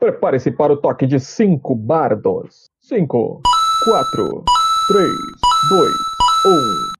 Prepare-se para o toque de cinco bardos. Cinco, quatro, três, dois, um.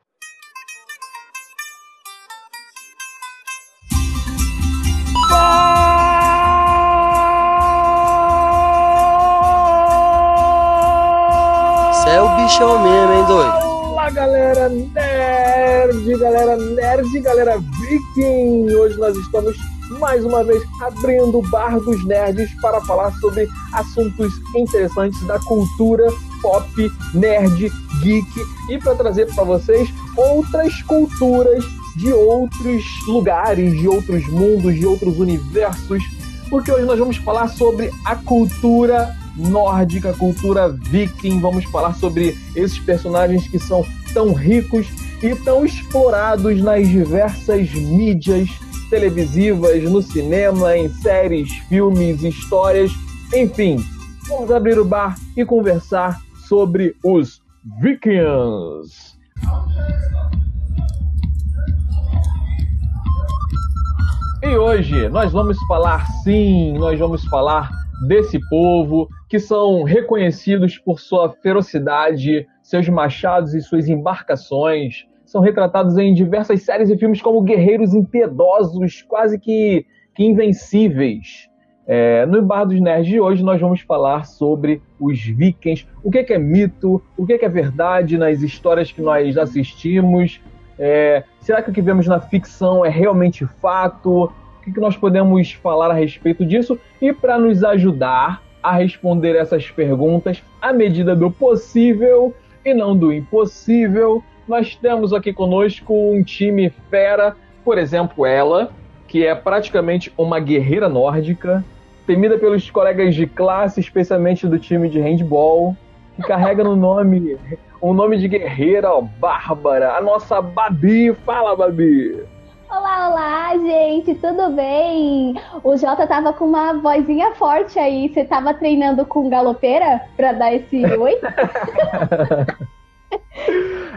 Você é o bichão mesmo, hein, doido? Fala galera nerd, galera nerd, galera viking! Hoje nós estamos mais uma vez abrindo o bar dos nerds para falar sobre assuntos interessantes da cultura pop, nerd, geek e para trazer para vocês outras culturas de outros lugares, de outros mundos, de outros universos, porque hoje nós vamos falar sobre a cultura nórdica, cultura viking, vamos falar sobre esses personagens que são tão ricos e tão explorados nas diversas mídias televisivas, no cinema, em séries, filmes, histórias, enfim. Vamos abrir o bar e conversar sobre os Vikings. E hoje nós vamos falar sim, nós vamos falar desse povo que são reconhecidos por sua ferocidade, seus machados e suas embarcações. São retratados em diversas séries e filmes como guerreiros impiedosos, quase que, que invencíveis. É, no Bar dos Nerds de hoje nós vamos falar sobre os vikings, o que é, mito, o que é, verdade nas histórias que nós assistimos, é, será que o que vemos na ficção é realmente fato? O que, que nós podemos falar a respeito disso? E para nos ajudar a responder essas perguntas à medida do possível e não do impossível, nós temos aqui conosco um time fera, por exemplo, ela, que é praticamente uma guerreira nórdica, temida pelos colegas de classe, especialmente do time de handball, que carrega no nome um nome de guerreira, ó, Bárbara, a nossa Babi. Fala, Babi! Olá, olá, gente, tudo bem? O Jota tava com uma vozinha forte aí. Você tava treinando com galopeira pra dar esse oi?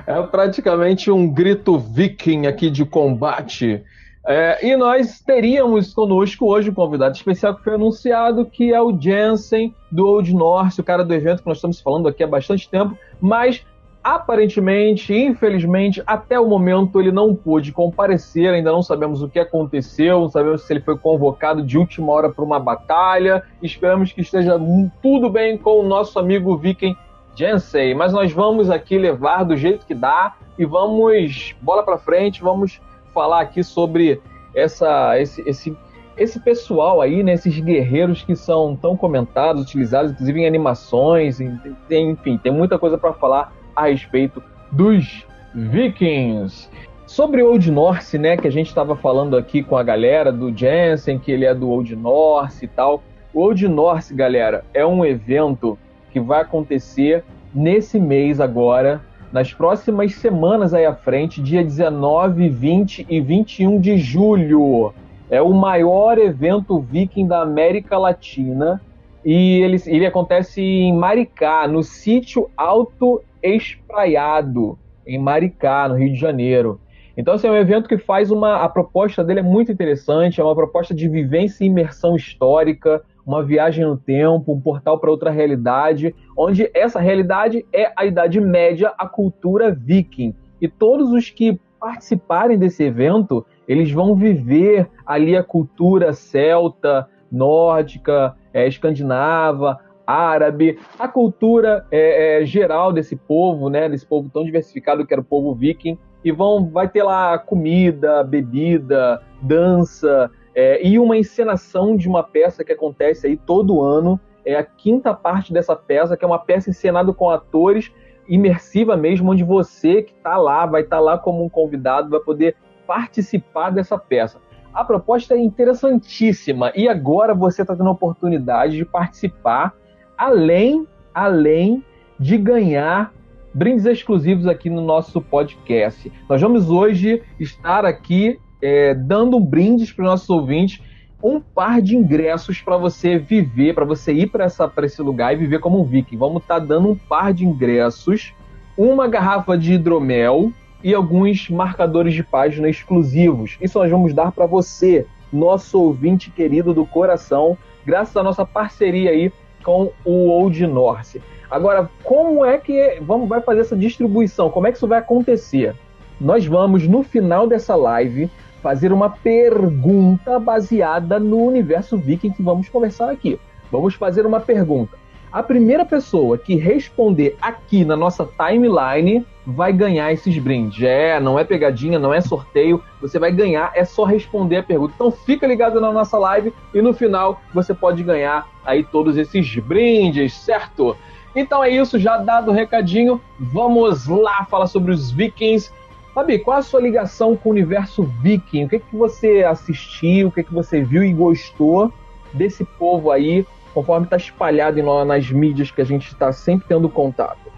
é praticamente um grito viking aqui de combate. É, e nós teríamos conosco hoje um convidado especial que foi anunciado, que é o Jensen do Old North, o cara do evento que nós estamos falando aqui há bastante tempo, mas aparentemente, infelizmente, até o momento ele não pôde comparecer, ainda não sabemos o que aconteceu, não sabemos se ele foi convocado de última hora para uma batalha. Esperamos que esteja tudo bem com o nosso amigo Viking Jensen, mas nós vamos aqui levar do jeito que dá e vamos bola para frente, vamos falar aqui sobre essa, esse, esse, esse pessoal aí, né, esses guerreiros que são tão comentados, utilizados, inclusive em animações, enfim, tem muita coisa para falar a respeito dos Vikings. Sobre o Old Norse, né, que a gente estava falando aqui com a galera do Jensen, que ele é do Old Norse e tal. O Old Norse, galera, é um evento que vai acontecer nesse mês agora, nas próximas semanas aí à frente, dia 19, 20 e 21 de julho. É o maior evento viking da América Latina e ele, ele acontece em Maricá, no sítio Alto Espraiado, em Maricá, no Rio de Janeiro. Então, assim, é um evento que faz uma. A proposta dele é muito interessante, é uma proposta de vivência e imersão histórica, uma viagem no tempo, um portal para outra realidade, onde essa realidade é a Idade Média, a cultura viking. E todos os que participarem desse evento, eles vão viver ali a cultura celta, nórdica, é, escandinava, árabe, a cultura é, é, geral desse povo, né, desse povo tão diversificado que era o povo viking, e vão, vai ter lá comida, bebida, dança, é, e uma encenação de uma peça que acontece aí todo ano. É a quinta parte dessa peça, que é uma peça encenada com atores, imersiva mesmo, onde você que está lá, vai estar tá lá como um convidado, vai poder participar dessa peça. A proposta é interessantíssima e agora você está tendo a oportunidade de participar, além, além de ganhar brindes exclusivos aqui no nosso podcast. Nós vamos hoje estar aqui é, dando brindes para os nossos ouvintes um par de ingressos para você viver, para você ir para esse lugar e viver como um viking. Vamos estar tá dando um par de ingressos, uma garrafa de hidromel e alguns marcadores de página exclusivos. Isso nós vamos dar para você, nosso ouvinte querido do coração, graças à nossa parceria aí com o Old Norse. Agora, como é que vamos vai fazer essa distribuição? Como é que isso vai acontecer? Nós vamos no final dessa live fazer uma pergunta baseada no universo viking que vamos conversar aqui. Vamos fazer uma pergunta. A primeira pessoa que responder aqui na nossa timeline vai ganhar esses brindes. É, não é pegadinha, não é sorteio, você vai ganhar, é só responder a pergunta. Então fica ligado na nossa live e no final você pode ganhar aí todos esses brindes, certo? Então é isso, já dado o recadinho, vamos lá falar sobre os vikings. Fabi, qual a sua ligação com o universo viking? O que, é que você assistiu, o que, é que você viu e gostou desse povo aí, conforme está espalhado nas mídias que a gente está sempre tendo contato?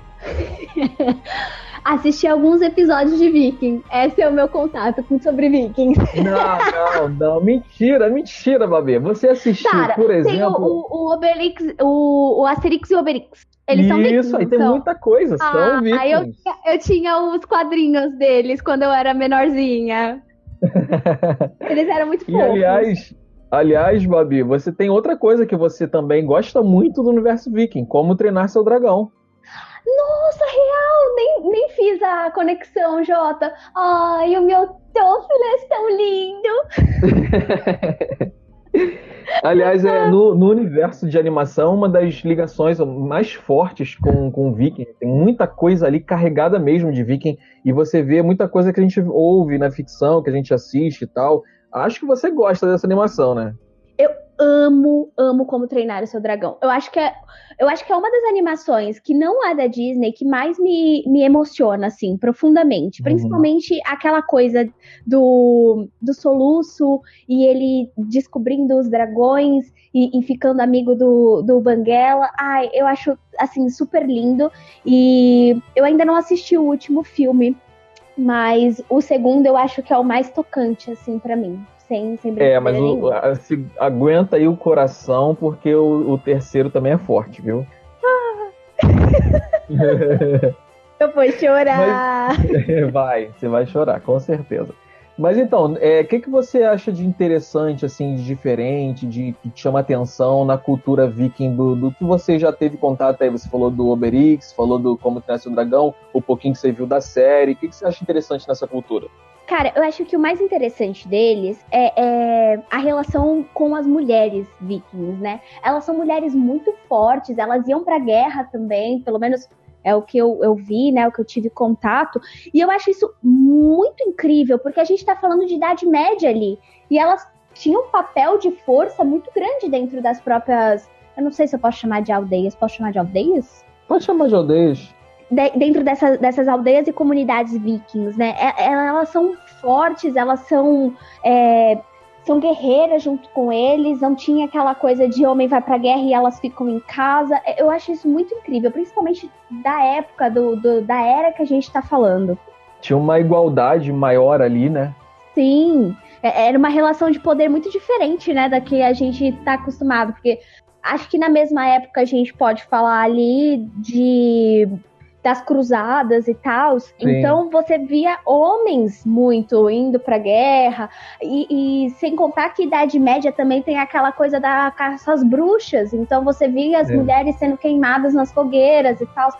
Assisti alguns episódios de Viking. Esse é o meu contato com sobre Vikings. Não, não, não. Mentira, mentira, Babi. Você assistiu, Cara, por exemplo. Tem o, o, Obelix, o, o Asterix e o Obelix. Eles são vikings. Isso, aí tem muita coisa, ah, são vikings. Aí eu, eu tinha os quadrinhos deles quando eu era menorzinha. Eles eram muito fofos. E aliás, aliás, Babi, você tem outra coisa que você também gosta muito do universo viking, como treinar seu dragão. Nossa, real! Nem, nem fiz a conexão, Jota. Ai, o meu Toffler é tão lindo! Aliás, é, no, no, universo de animação, uma das ligações mais fortes com, com Viking. Tem muita coisa ali carregada mesmo de Viking. E você vê muita coisa que a gente ouve na ficção, que a gente assiste e tal. Acho que você gosta dessa animação, né? Eu amo, amo como treinar o seu dragão. Eu acho que é, eu acho que é uma das animações que não é da Disney que mais me, me emociona, assim, profundamente. Uhum. Principalmente aquela coisa do, do soluço e ele descobrindo os dragões e, e ficando amigo do, do Banguela. Ai, eu acho, assim, super lindo. E eu ainda não assisti o último filme, mas o segundo eu acho que é o mais tocante, assim, para mim sem, sem É, mas o, a, se, aguenta aí o coração, porque o, o terceiro também é forte, viu? Eu vou chorar. Mas, vai, você vai chorar, com certeza. Mas então, o é, que, que você acha de interessante, assim, de diferente, de que chama atenção na cultura viking do, do que você já teve contato aí? Você falou do Oberix, falou do Como Treinar Seu Dragão, o pouquinho que você viu da série. O que, que você acha interessante nessa cultura? Cara, eu acho que o mais interessante deles é, é, a relação com as mulheres vikings, né? Elas são mulheres muito fortes, elas iam pra guerra também, pelo menos é o que eu, eu vi, né? O que eu tive contato. E eu acho isso muito incrível, porque a gente tá falando de idade média ali. E elas tinham um papel de força muito grande dentro das próprias. Eu não sei se eu posso chamar de aldeias. Posso chamar de aldeias? Pode chamar de aldeias de, dentro dessa, dessas aldeias e comunidades vikings, né? É, é, elas são fortes, elas são é, são guerreiras junto com eles, não tinha aquela coisa de homem vai pra guerra e elas ficam em casa. É, eu acho isso muito incrível, principalmente da época, do, do da era que a gente tá falando. Tinha uma igualdade maior ali, né? Sim, era uma relação de poder muito diferente, né, da que a gente tá acostumado, porque acho que na mesma época a gente pode falar ali de das cruzadas e tal. Então você via homens muito indo pra guerra. E, e, sem contar que Idade Média também tem aquela coisa da caça às bruxas. Então você via as é. mulheres sendo queimadas nas fogueiras e tal.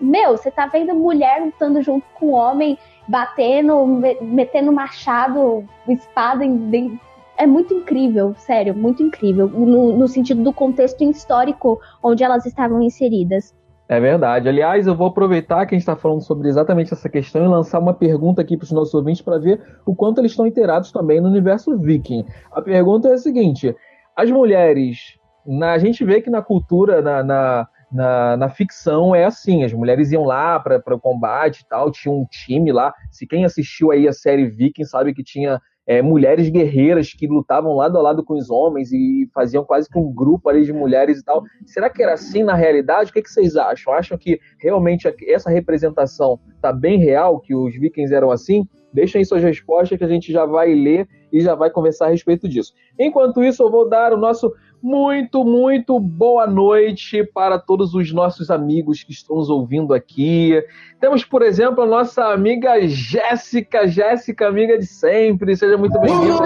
Meu, você tá vendo mulher lutando junto com homem, batendo, metendo machado, espada em, é muito incrível, sério, muito incrível, no, no, sentido do contexto histórico onde elas estavam inseridas. É verdade. Aliás, eu vou aproveitar que a gente está falando sobre exatamente essa questão e lançar uma pergunta aqui para os nossos ouvintes para ver o quanto eles estão inteirados também no universo viking. A pergunta é a seguinte: as mulheres, na, a gente vê que na cultura, na, na, na, na ficção é assim, as mulheres iam lá para o combate e tal, tinha um time lá. Se quem assistiu aí a série Viking sabe que tinha é, mulheres guerreiras que lutavam lado a lado com os homens e faziam quase que um grupo ali de mulheres e tal. Será que era assim na realidade? O que, que vocês acham? Acham que realmente essa representação está bem real, que os vikings eram assim? Deixem suas respostas que a gente já vai ler e já vai conversar a respeito disso. Enquanto isso, eu vou dar o nosso muito, muito boa noite para todos os nossos amigos que estão nos ouvindo aqui. Temos, por exemplo, a nossa amiga Jéssica. Jéssica, amiga de sempre. Seja muito bem-vinda.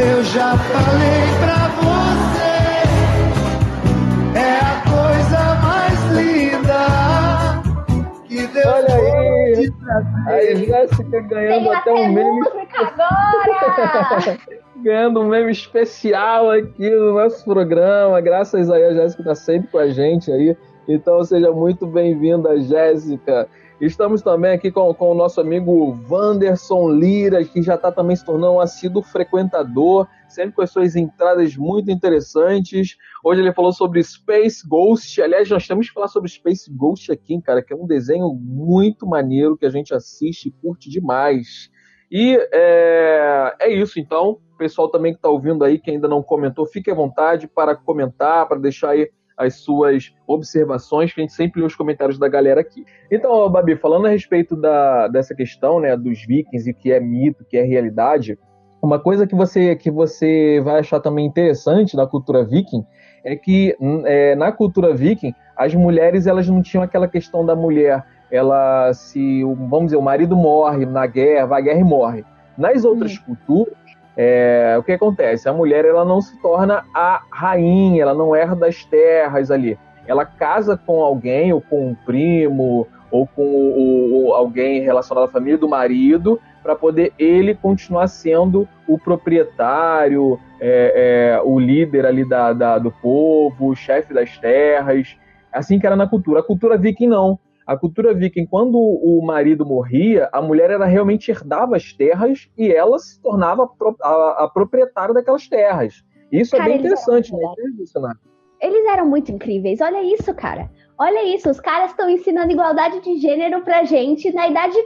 Eu já falei pra você, é a coisa mais linda que Deus Olha aí, pode trazer. a Jéssica ganhando até um meme. agora! ganhando um meme especial aqui no nosso programa. Graças aí a Jéssica está sempre com a gente aí. Então seja muito bem-vinda, Jéssica. Estamos também aqui com, com o nosso amigo Wanderson Lira, que já está também se tornando um assíduo frequentador, sempre com as suas entradas muito interessantes. Hoje ele falou sobre Space Ghost. Aliás, nós temos que falar sobre Space Ghost aqui, cara, que é um desenho muito maneiro que a gente assiste e curte demais. E é, é isso, então. Pessoal também que está ouvindo aí, que ainda não comentou, fique à vontade para comentar, para deixar aí as suas observações, que a gente sempre lê os comentários da galera aqui. Então, Babi, falando a respeito da, dessa questão né, dos vikings e que é mito, que é realidade, uma coisa que você, que você vai achar também interessante na cultura viking é que é, na cultura viking as mulheres elas não tinham aquela questão da mulher ela se vamos dizer o marido morre na guerra vai à guerra e morre nas outras hum. culturas é, o que acontece? A mulher ela não se torna a rainha, ela não herda as terras ali. Ela casa com alguém, ou com um primo, ou com alguém relacionado à família do marido, para poder ele continuar sendo o proprietário, é, é, o líder ali da, da, do povo, o chefe das terras. Assim que era na cultura. A cultura viking não. A cultura viking, quando o marido morria, a mulher era realmente herdava as terras e ela se tornava a, a, proprietária daquelas terras. Isso cara, é bem interessante, né? Eles eram muito incríveis. Olha isso, cara. Olha isso. Os caras estão ensinando igualdade de gênero pra gente na idade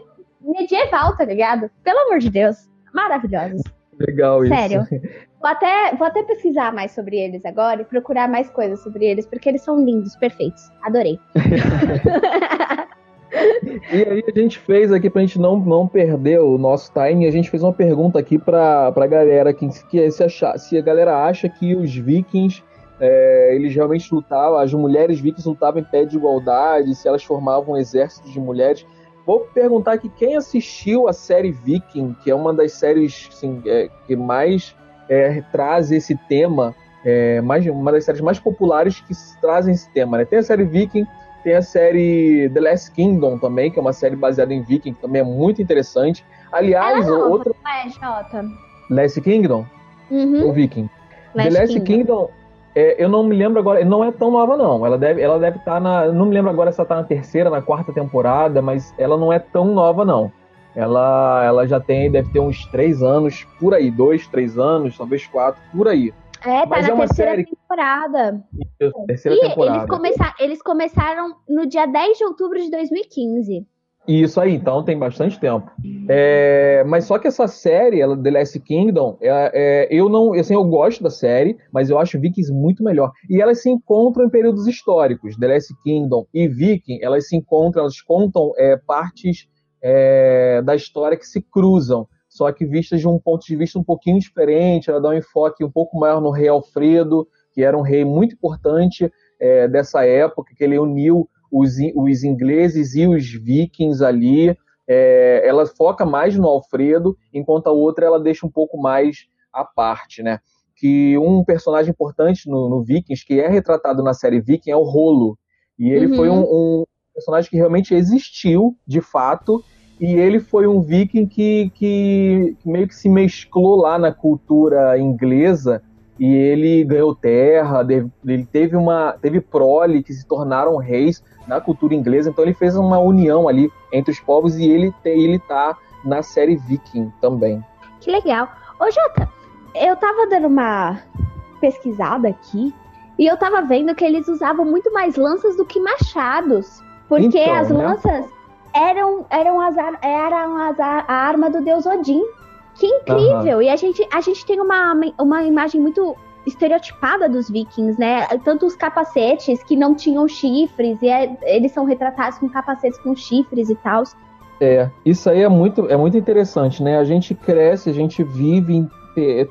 medieval, tá ligado? Pelo amor de Deus. Maravilhosos. Legal isso. Sério. Vou até, vou até pesquisar mais sobre eles agora e procurar mais coisas sobre eles, porque eles são lindos, perfeitos. Adorei. e aí a gente fez aqui pra gente não, não perder o nosso time, a gente fez uma pergunta aqui pra, pra galera que, que se, achar, se a galera acha que os vikings é, eles realmente lutavam, as mulheres vikings lutavam em pé de igualdade, se elas formavam um exército de mulheres. Vou perguntar aqui quem assistiu a série Viking, que é uma das séries assim, é, que mais é, traz esse tema, é, mais, uma das séries mais populares que trazem esse tema. Né? Tem a série Viking, tem a série The Last Kingdom também, que é uma série baseada em Viking, que também é muito interessante. Aliás, é outra. É, Jota. Last Kingdom? Uhum. Ou Viking? Last The Last Kingdom, Kingdom é, eu não me lembro agora, não é tão nova não. Ela deve, ela deve estar tá na, não me lembro agora se ela está na terceira, na quarta temporada, mas ela não é tão nova não. Ela, ela já tem, deve ter uns três anos, por aí, dois, três anos, talvez quatro, por aí. É, tá Mas na é terceira série... temporada. Isso, terceira e temporada. Eles, começar, eles começaram no dia 10 de outubro de 2015. Isso aí, então tem bastante tempo. É, mas só que essa série, ela, The Last Kingdom, é, é, eu não, assim, eu gosto da série, mas eu acho Vikings muito melhor. E elas se encontram em períodos históricos. The Last Kingdom e Viking, elas se encontram, elas contam é, partes é, da história que se cruzam, só que vistas de um ponto de vista um pouquinho diferente. Ela dá um enfoque um pouco maior no rei Alfredo, que era um rei muito importante é, dessa época, que ele uniu os, os ingleses e os vikings ali. É, ela foca mais no Alfredo, enquanto a outra ela deixa um pouco mais à parte, né? Que um personagem importante no, no Vikings, que é retratado na série Viking, é o Rolo. E ele uhum. foi um, um, personagem que realmente existiu, de fato, e ele foi um viking que, que, meio que se mesclou lá na cultura inglesa e ele ganhou terra, ele teve uma teve prole que se tornaram reis na cultura inglesa, então ele fez uma união ali entre os povos e ele ele tá na série Viking também. Que legal. Ô Jota, eu tava dando uma pesquisada aqui e eu tava vendo que eles usavam muito mais lanças do que machados. Porque então, as né? lanças eram, eram, as, eram as, a arma do deus Odin. Que incrível! Uhum. E a gente, a gente tem uma, uma imagem muito estereotipada dos vikings, né? Tanto os capacetes que não tinham chifres, e é, eles são retratados com capacetes com chifres e tal. É, isso aí é muito, é muito interessante, né? A gente cresce, a gente vive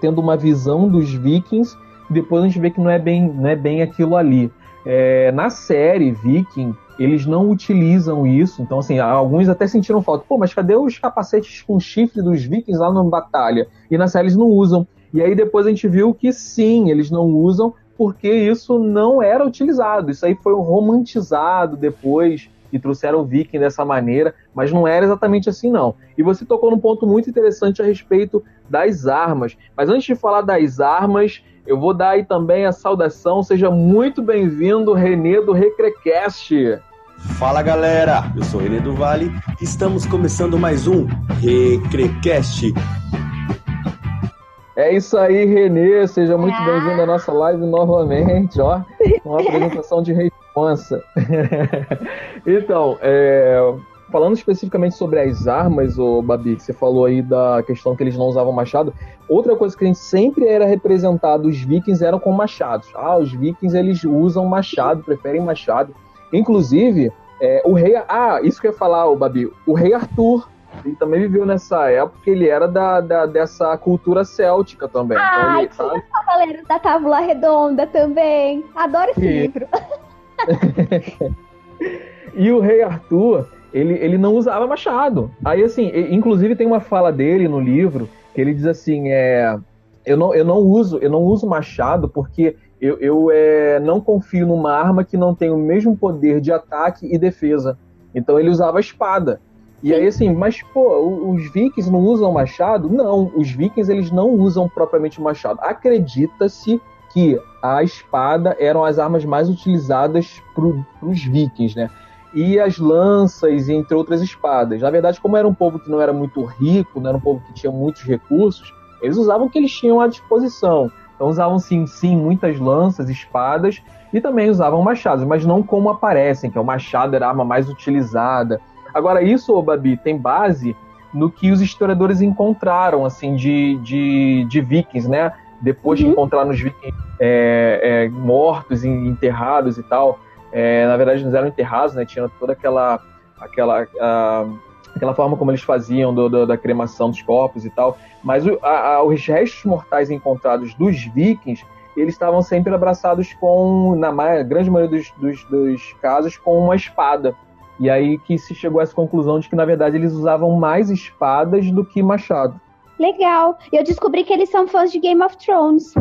tendo uma visão dos vikings, e depois a gente vê que não é bem, não é bem aquilo ali. É, na série Viking, eles não utilizam isso. Então, assim, alguns até sentiram falta. Pô, mas cadê os capacetes com chifre dos vikings lá na batalha? E na série eles não usam. E aí depois a gente viu que sim, eles não usam porque isso não era utilizado. Isso aí foi romantizado depois e trouxeram o viking dessa maneira, mas não era exatamente assim não. E você tocou num ponto muito interessante a respeito das armas. Mas antes de falar das armas, eu vou dar aí também a saudação. Seja muito bem-vindo, Renê do Recrecast. Fala galera, eu sou Renê do Vale e estamos começando mais um Recrecast. É isso aí, Renê. Seja muito ah. bem-vindo à nossa live novamente, ó. Uma apresentação de responsa. então, é, falando especificamente sobre as armas, o Babi, que você falou aí da questão que eles não usavam machado. Outra coisa que a gente sempre era representado, os vikings eram com machados. Ah, os vikings eles usam machado, preferem machado. Inclusive, é, o rei. Ah, isso que eu ia falar, o Babi. O rei Arthur ele também viveu nessa época, ele era da, da dessa cultura céltica também. Ah, então, ele, tinha Cavaleiros da Tábula Redonda também. Adoro esse e... livro. e o rei Arthur, ele, ele não usava machado. Aí, assim, inclusive tem uma fala dele no livro que ele diz assim: é, eu, não, eu não uso eu não uso machado porque eu, eu é, não confio numa arma que não tem o mesmo poder de ataque e defesa. Então ele usava espada. E aí, assim, mas, pô, os vikings não usam machado? Não, os vikings, eles não usam propriamente machado. Acredita-se que a espada eram as armas mais utilizadas para os vikings, né? E as lanças, entre outras espadas. Na verdade, como era um povo que não era muito rico, não era um povo que tinha muitos recursos, eles usavam o que eles tinham à disposição. Então usavam sim, sim, muitas lanças, espadas e também usavam machados, mas não como aparecem, que é o machado era a arma mais utilizada, Agora, isso, Babi, tem base no que os historiadores encontraram, assim, de, de, de vikings, né? Depois uhum. de encontrar os vikings é, é, mortos, enterrados e tal. É, na verdade, eles eram enterrados, né? Tinha toda aquela, aquela, a, aquela forma como eles faziam do, do, da cremação dos corpos e tal. Mas o, a, a, os restos mortais encontrados dos vikings, eles estavam sempre abraçados com, na grande maioria dos, dos, dos casos, com uma espada. E aí que se chegou a essa conclusão de que, na verdade, eles usavam mais espadas do que machado. Legal. Eu descobri que eles são fãs de Game of Thrones.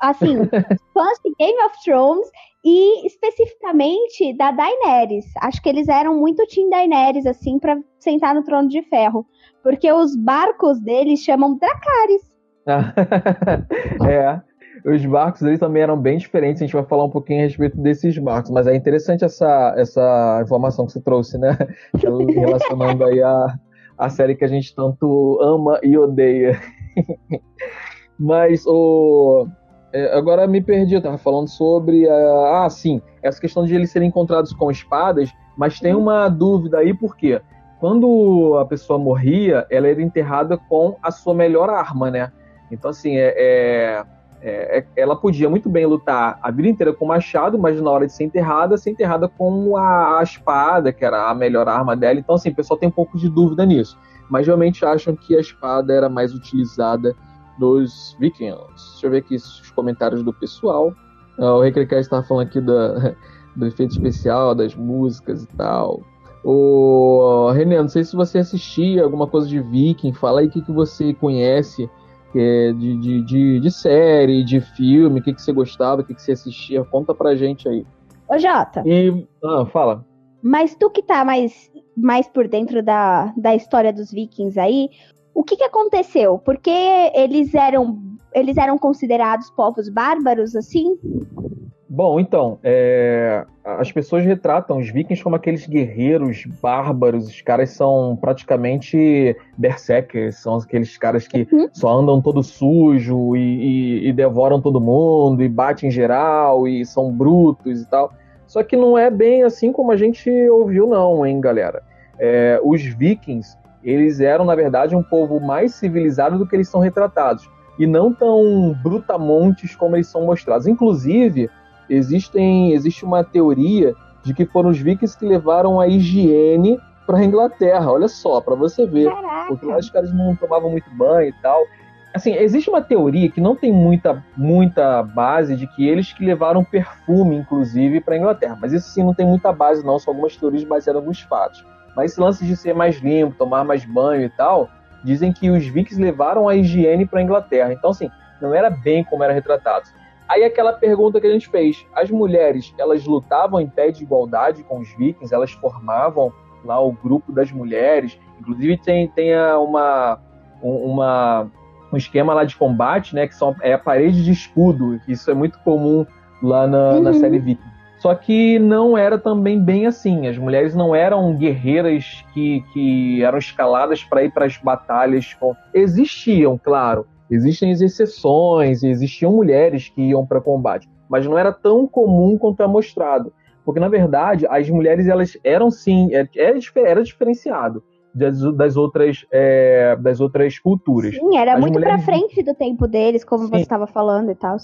Assim, fãs de Game of Thrones e especificamente da Daenerys. Acho que eles eram muito Team Daenerys, assim, para sentar no trono de ferro. Porque os barcos deles chamam Dracarys. é os barcos eles também eram bem diferentes. A gente vai falar um pouquinho a respeito desses barcos, mas é interessante essa, essa informação que você trouxe, né? Relacionando aí a, a série que a gente tanto ama e odeia. mas o. É, agora me perdi, eu tava falando sobre. A, ah, sim, essa questão de eles serem encontrados com espadas, mas tem uma dúvida aí, por quê? Quando a pessoa morria, ela era enterrada com a sua melhor arma, né? Então, assim, é, é é, é, ela podia muito bem lutar a vida inteira com o machado, mas na hora de ser enterrada, ser enterrada com a, a, espada, que era a melhor arma dela. Então, assim, o pessoal tem um pouco de dúvida nisso. Mas realmente acham que a espada era mais utilizada nos vikings. Deixa eu ver aqui os comentários do pessoal. Uh, o Recrecast estava falando aqui do, do efeito especial, das músicas e tal. O Renan, não sei se você assistia alguma coisa de Viking, fala aí o que, que você conhece é, de, de, de, de, série, de filme, o que, que você gostava, o que, que você assistia, conta pra gente aí. Ô Jota. E. Ah, fala. Mas tu que tá mais, mais por dentro da, da história dos vikings aí, o que, que aconteceu? Porque eles eram eles eram considerados povos bárbaros assim? Bom, então, é, as pessoas retratam os vikings como aqueles guerreiros bárbaros, os caras são praticamente berserkers, são aqueles caras que uhum. só andam todo sujo e, e, e, devoram todo mundo e batem em geral e são brutos e tal. Só que não é bem assim como a gente ouviu não, hein, galera. É, os vikings, eles eram, na verdade, um povo mais civilizado do que eles são retratados. E não tão brutamontes como eles são mostrados. Inclusive, existem, existe uma teoria de que foram os vikings que levaram a higiene para a Inglaterra. Olha só, para você ver. Caraca. Porque lá os caras não tomavam muito banho e tal. Assim, existe uma teoria que não tem muita, muita base de que eles que levaram perfume, inclusive, para a Inglaterra. Mas isso sim não tem muita base, não. São algumas teorias baseadas em alguns fatos. Mas esse lance de ser mais limpo, tomar mais banho e tal, dizem que os vikings levaram a higiene para a Inglaterra. Então, assim, não era bem como era retratado. Aí aquela pergunta que a gente fez: as mulheres, elas lutavam em pé de igualdade com os vikings? Elas formavam lá o grupo das mulheres? Inclusive tem, tem uma, uma, um esquema lá de combate, né? Que são, é a parede de escudo. Isso é muito comum lá na, uhum. na série Viking. Só que não era também bem assim. As mulheres não eram guerreiras que, que eram escaladas para ir para as batalhas. Existiam, claro. Existem exceções, existiam mulheres que iam para combate, mas não era tão comum quanto é mostrado. Porque, na verdade, as mulheres elas eram sim, é, era, era diferenciado das, outras, é, das outras culturas. Sim, era As muito mulheres... para frente do tempo deles, como sim. você estava falando e tal.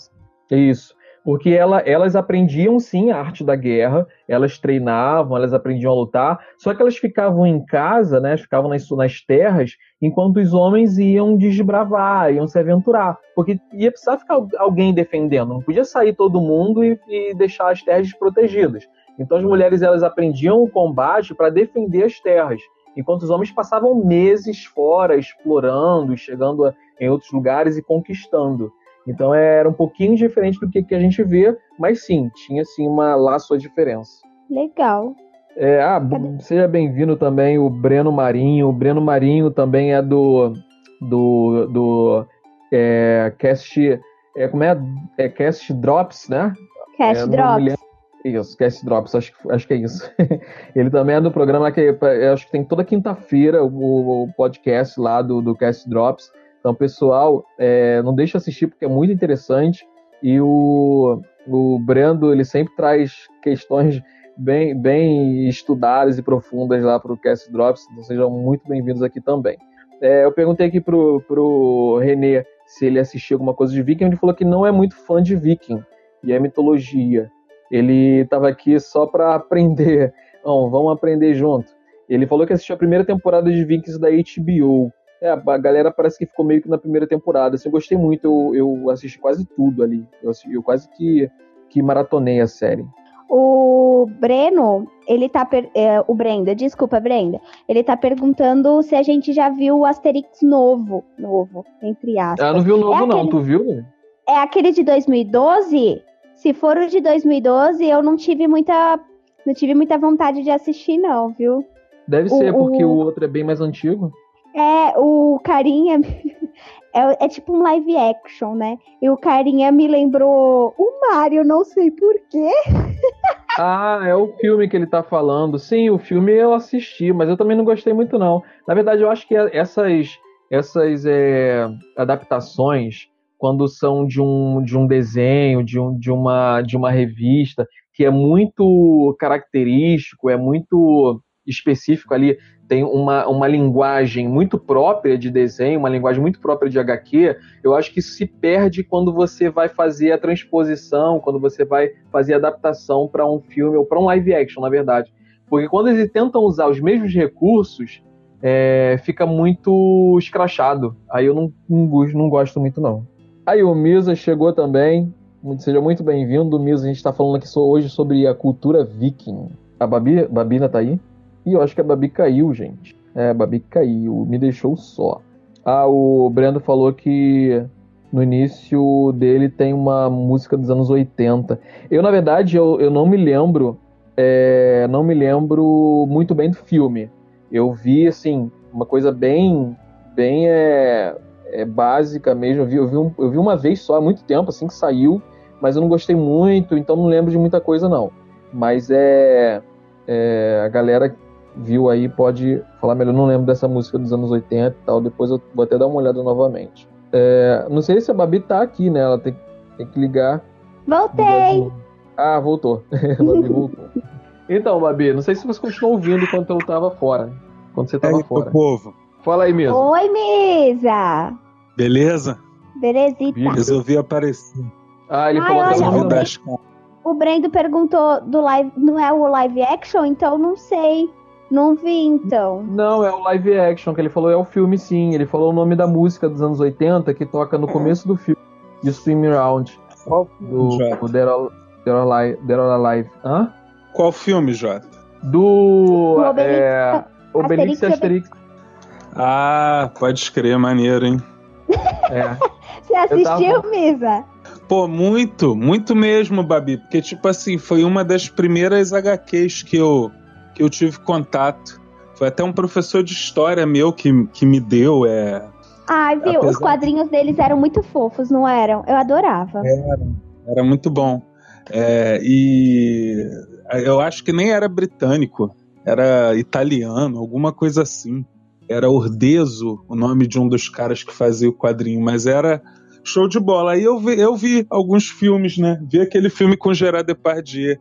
Isso. Porque ela, elas aprendiam sim a arte da guerra, elas treinavam, elas aprendiam a lutar, só que elas ficavam em casa, né, ficavam nas, nas terras, enquanto os homens iam desbravar, iam se aventurar. Porque ia precisar ficar alguém defendendo, não podia sair todo mundo e, e deixar as terras desprotegidas. Então as mulheres elas aprendiam o combate para defender as terras enquanto os homens passavam meses fora, explorando, chegando a, em outros lugares e conquistando. Então era um pouquinho diferente do que, que a gente vê, mas sim, tinha sim uma lá sua diferença. Legal. É, ah, seja bem-vindo também o Breno Marinho. O Breno Marinho também é do do, do é, cast é, como é? é cast drops, né? Cast é, drops. Isso, Cast Drops, acho, acho que é isso. ele também é do programa que acho que tem toda quinta-feira o, o, podcast lá do, do Cast Drops. Então, pessoal, é, não deixe de assistir porque é muito interessante. E o, o Brando, ele sempre traz questões bem, bem estudadas e profundas lá para o Cast Drops. Então, sejam muito bem-vindos aqui também. É, eu perguntei aqui pro, pro Renê se ele assistiu alguma coisa de Viking. Ele falou que não é muito fã de Viking e é mitologia. Ele estava aqui só para aprender. Não, vamos aprender junto. Ele falou que assistiu a primeira temporada de Vikings da HBO. É, a galera parece que ficou meio que na primeira temporada. Assim, eu gostei muito, eu, eu assisti quase tudo ali. Eu, assisti, eu quase que, que maratonei a série. O Breno, ele tá. Per... É, o Brenda, desculpa, Brenda. Ele tá perguntando se a gente já viu o Asterix novo. Novo, entre aspas. Ah, não viu o novo, é não, aquele... tu viu? É aquele de 2012? Se for o de 2012, eu não tive muita. Não tive muita vontade de assistir, não, viu? Deve o, ser, porque o... o outro é bem mais antigo. É, o carinha. É, é, tipo um live action, né? E o carinha me lembrou o Mario, não sei porquê. ah, é o filme que ele tá falando. Sim, o filme eu assisti, mas eu também não gostei muito, não. Na verdade, eu acho que essas, essas é, adaptações quando são de um, de um desenho, de, um, de, uma, de uma revista, que é muito característico, é muito específico ali, tem uma, uma linguagem muito própria de desenho, uma linguagem muito própria de HQ, eu acho que se perde quando você vai fazer a transposição, quando você vai fazer a adaptação para um filme ou para um live action, na verdade. Porque quando eles tentam usar os mesmos recursos, é, fica muito escrachado. Aí eu não, não, não gosto muito, não. Aí o Misa chegou também. Seja muito bem-vindo, Misa. A gente está falando aqui hoje sobre a cultura viking. A Babi, Babina tá aí? E eu acho que a Babi caiu, gente. É, a Babi caiu, me deixou só. Ah, o Brendo falou que no início dele tem uma música dos anos 80. Eu, na verdade, eu, eu não me lembro. É, não me lembro muito bem do filme. Eu vi, assim, uma coisa bem. bem é, é, básica mesmo. Eu vi, eu, vi um, eu vi uma vez só, há muito tempo, assim que saiu, mas eu não gostei muito, então não lembro de muita coisa, não. Mas é. é a galera viu aí pode falar melhor. Não lembro dessa música dos anos 80 e tal, depois eu vou até dar uma olhada novamente. É, não sei se a Babi tá aqui, né? Ela tem, tem que ligar. Voltei! Ah, voltou. Babi voltou. Então, Babi, não sei se você continuou ouvindo enquanto eu tava fora. Quando você tava é, fora. povo. Fala aí mesmo. Oi, Mesa! Beleza? Belezita. Resolvi aparecer. Ah, ele Ai, falou que o, Brendo, o Brendo perguntou do live. Não é o live action? Então não sei. Não vi, então. Não, é o live action que ele falou, é o filme sim. Ele falou o nome da música dos anos 80 que toca no começo do filme, de Swim Around. Qual do, do Dead or, Dead or Alive. Dead or Alive. Hã? Qual filme, Jota? Do. Obelix, é, Obelix e Asterix. Ah, pode escrever, maneiro, hein? É. Você assistiu, tava- Misa? Pô, muito, muito mesmo, Babi. Porque, tipo assim, foi uma das primeiras HQs que eu, que eu tive contato. Foi até um professor de história meu que, que me deu. É, Ai, viu? Os Apesar- quadrinhos deles eram muito fofos, não eram? Eu adorava. era muito bom. É, e eu acho que nem era britânico, era italiano, alguma coisa assim. Era Ordezo, o nome de um dos caras que fazia o quadrinho, mas era show de bola. Aí eu vi, eu vi alguns filmes, né? Vi aquele filme com Gerard Depardieu,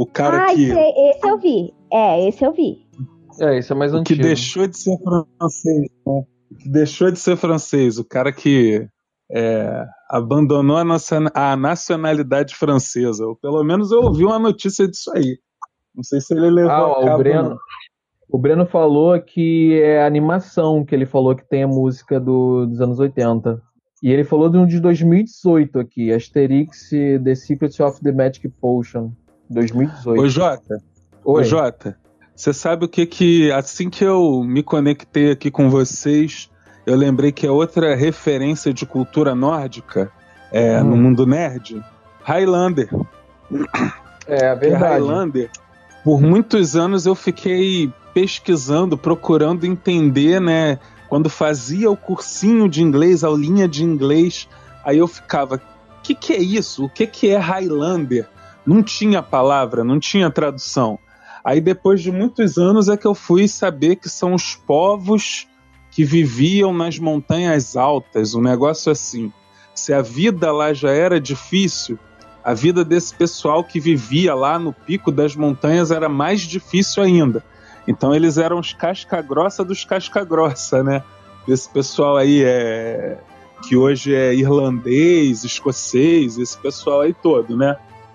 o cara Ai, que, sei, esse eu vi. É, esse eu vi. É, isso é mais o que deixou de ser francês, né? O que deixou de ser francês, o cara que é, abandonou a, nossa, a nacionalidade francesa. Ou pelo menos eu ouvi uma notícia disso aí. Não sei se ele levou Ah, a cabo. o Breno. não. O Breno falou que é animação que ele falou que tem a música do- dos anos 80. E ele falou de um de 2018 aqui, Asterix The Secrets of the Magic Potion. 2018. Ô, Jota, Oi. ô, Jota, você sabe o que que. Assim que eu me conectei aqui com vocês, eu lembrei que é outra referência de cultura nórdica é, Hum. no mundo nerd. Highlander. É, Que verdade. Highlander, por muitos anos eu fiquei pesquisando, procurando entender, né? Quando fazia o cursinho de inglês, a aulinha de inglês, aí eu ficava, o que, que é isso? O que, que é Highlander? Não tinha palavra, não tinha tradução. Aí depois de muitos anos é que eu fui saber que são os povos que viviam nas montanhas altas, um negócio assim. Se a vida lá já era difícil, a vida desse pessoal que vivia lá no pico das montanhas era mais difícil ainda. Então eles eram os casca-grossa dos casca-grossa, né? Esse pessoal aí é que hoje é irlandês, escocês, esse pessoal aí todo, né?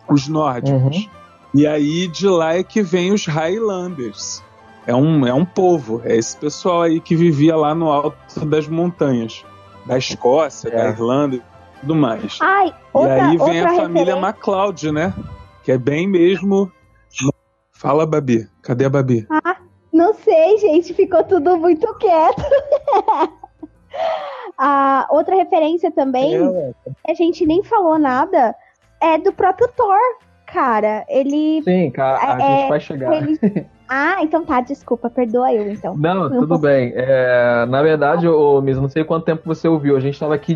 Os nórdicos. Uhum. E aí de lá é que vem os Highlanders. É um, é um povo, é esse pessoal aí que vivia lá no alto das montanhas, da Escócia, É. da Irlanda e tudo mais. Ai, outra, e aí vem a família referência- MacLeod, né? Que é bem mesmo. Fala, Babi. Cadê a Babi? Não sei, gente, ficou tudo muito quieto. a outra referência também, que a gente nem falou nada, é do próprio Thor, cara. Ele. Sim, cara, a É, gente vai chegar. ele- Ah, então tá, desculpa, perdoa eu então. Não, tudo pouco- bem. É, na verdade, ô, Misa, não sei quanto tempo você ouviu. A gente estava aqui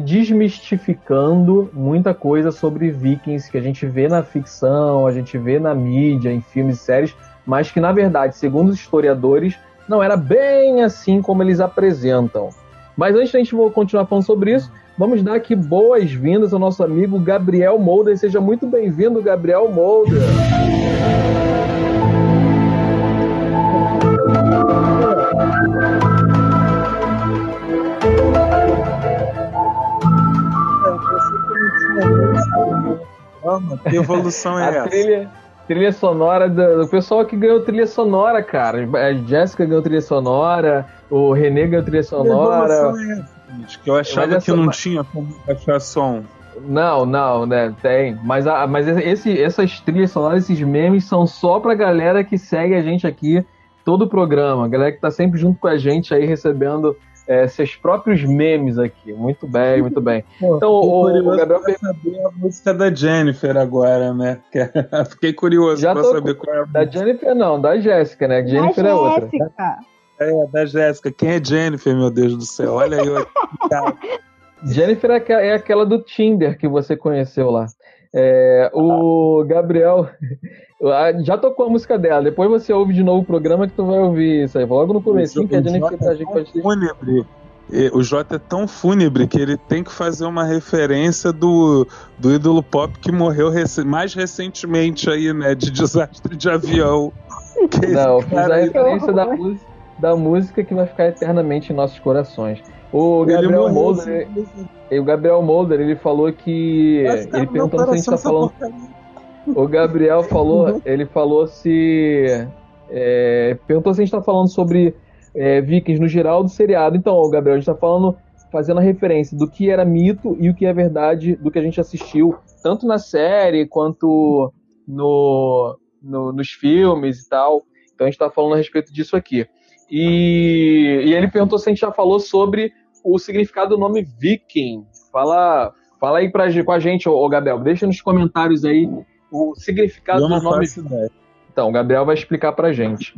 desmistificando muita coisa sobre vikings que a gente vê na ficção, a gente vê na mídia, em filmes e séries, mas que, na verdade, segundo os historiadores, não era bem assim como eles apresentam. Mas antes da gente continuar falando sobre isso, vamos dar aqui boas-vindas ao nosso amigo Gabriel Molder. Seja muito bem-vindo, Gabriel Molder. Que evolução é essa? trilha, trilha sonora do, do pessoal que ganhou trilha sonora, cara. A Jéssica ganhou trilha sonora, o Renê ganhou trilha Que sonora. evolução é essa? Que eu achava Mas que essa- não tinha como achar som. Não, não, né? Tem. Mas, a, mas esse, essas trilhas sonoras, esses memes, são só pra galera que segue a gente aqui todo o programa. A galera que tá sempre junto com a gente aí recebendo é, seus próprios memes aqui. Muito bem, muito bem. Então, Fiquei o, o curioso Gabriel pra saber a música da Jennifer agora, né? Fiquei curioso Já pra saber qual é a Da Jennifer não, da Jéssica, né? Jennifer Da é outra. Jéssica. É, da Jéssica. Quem é Jennifer, meu Deus do céu? Olha eu aqui. cara. Jennifer é é aquela do Tinder que você conheceu lá. É, o Gabriel ah, já tocou a música dela. Depois você ouve de novo o programa que tu vai ouvir isso aí. Logo no comecinho que a O Jennifer Jota tá é gente ter- fúnebre. E O Jota é tão fúnebre que ele tem que fazer uma referência do, do ídolo pop que morreu rec- mais recentemente aí, né? De desastre de avião. Que Não, fiz a aí- referência da, música- da música que vai ficar eternamente em nossos corações. O Gabriel morreu Molder, o Gabriel Molder, ele falou que ele meu perguntou se a gente tá falando porcaria. O Gabriel falou, ele falou se. é, perguntou se a gente tá falando sobre é, Vikings no geral do seriado. Então, o Gabriel, a gente tá falando, fazendo a referência do que era mito e o que é verdade do que a gente assistiu, tanto na série quanto no, no- nos filmes e tal. Então a gente tá falando a respeito disso aqui. E, e ele perguntou se a gente já falou sobre o significado do nome Viking. Fala, fala aí pra, com a gente, ô, Gabriel. Deixa nos comentários aí o significado Eu faço ideia. Então, o Gabriel vai explicar pra gente.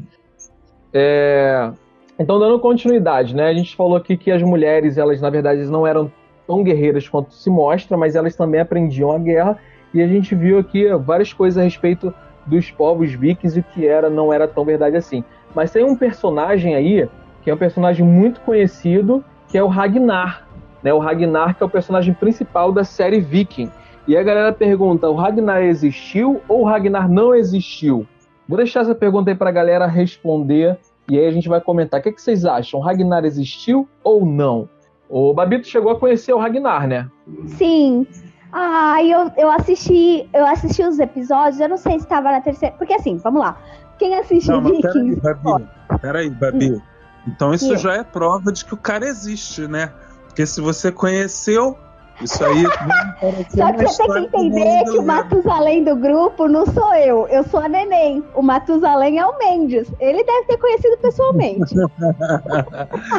É, Então, dando continuidade, né? A gente falou aqui que as mulheres, elas na verdade não eram tão guerreiras quanto se mostra, mas elas também aprendiam a guerra. E a gente viu aqui várias coisas a respeito dos povos vikings e o que era, não era tão verdade assim. Mas tem um personagem aí, que é um personagem muito conhecido, que é o Ragnar. Né? O Ragnar que é o personagem principal da série Viking. E a galera pergunta, o Ragnar existiu ou o Ragnar não existiu? Vou deixar essa pergunta aí pra galera responder e aí a gente vai comentar. O que, que vocês acham? O Ragnar existiu ou não? O Babito chegou a conhecer o Ragnar, né? Sim. Ah, eu, eu assisti, eu assisti os episódios, eu não sei se estava na terceira. Porque assim, vamos lá. Quem assiste Não, mas peraí, Vikings. Babi. Peraí, Babi. Então isso já é prova de que o cara existe, né? Porque se você conheceu, isso aí Só que você tem que entender que o Matusalém do grupo não sou eu, eu sou a Neném. O Matusalém é o Mendes. Ele deve ter conhecido pessoalmente.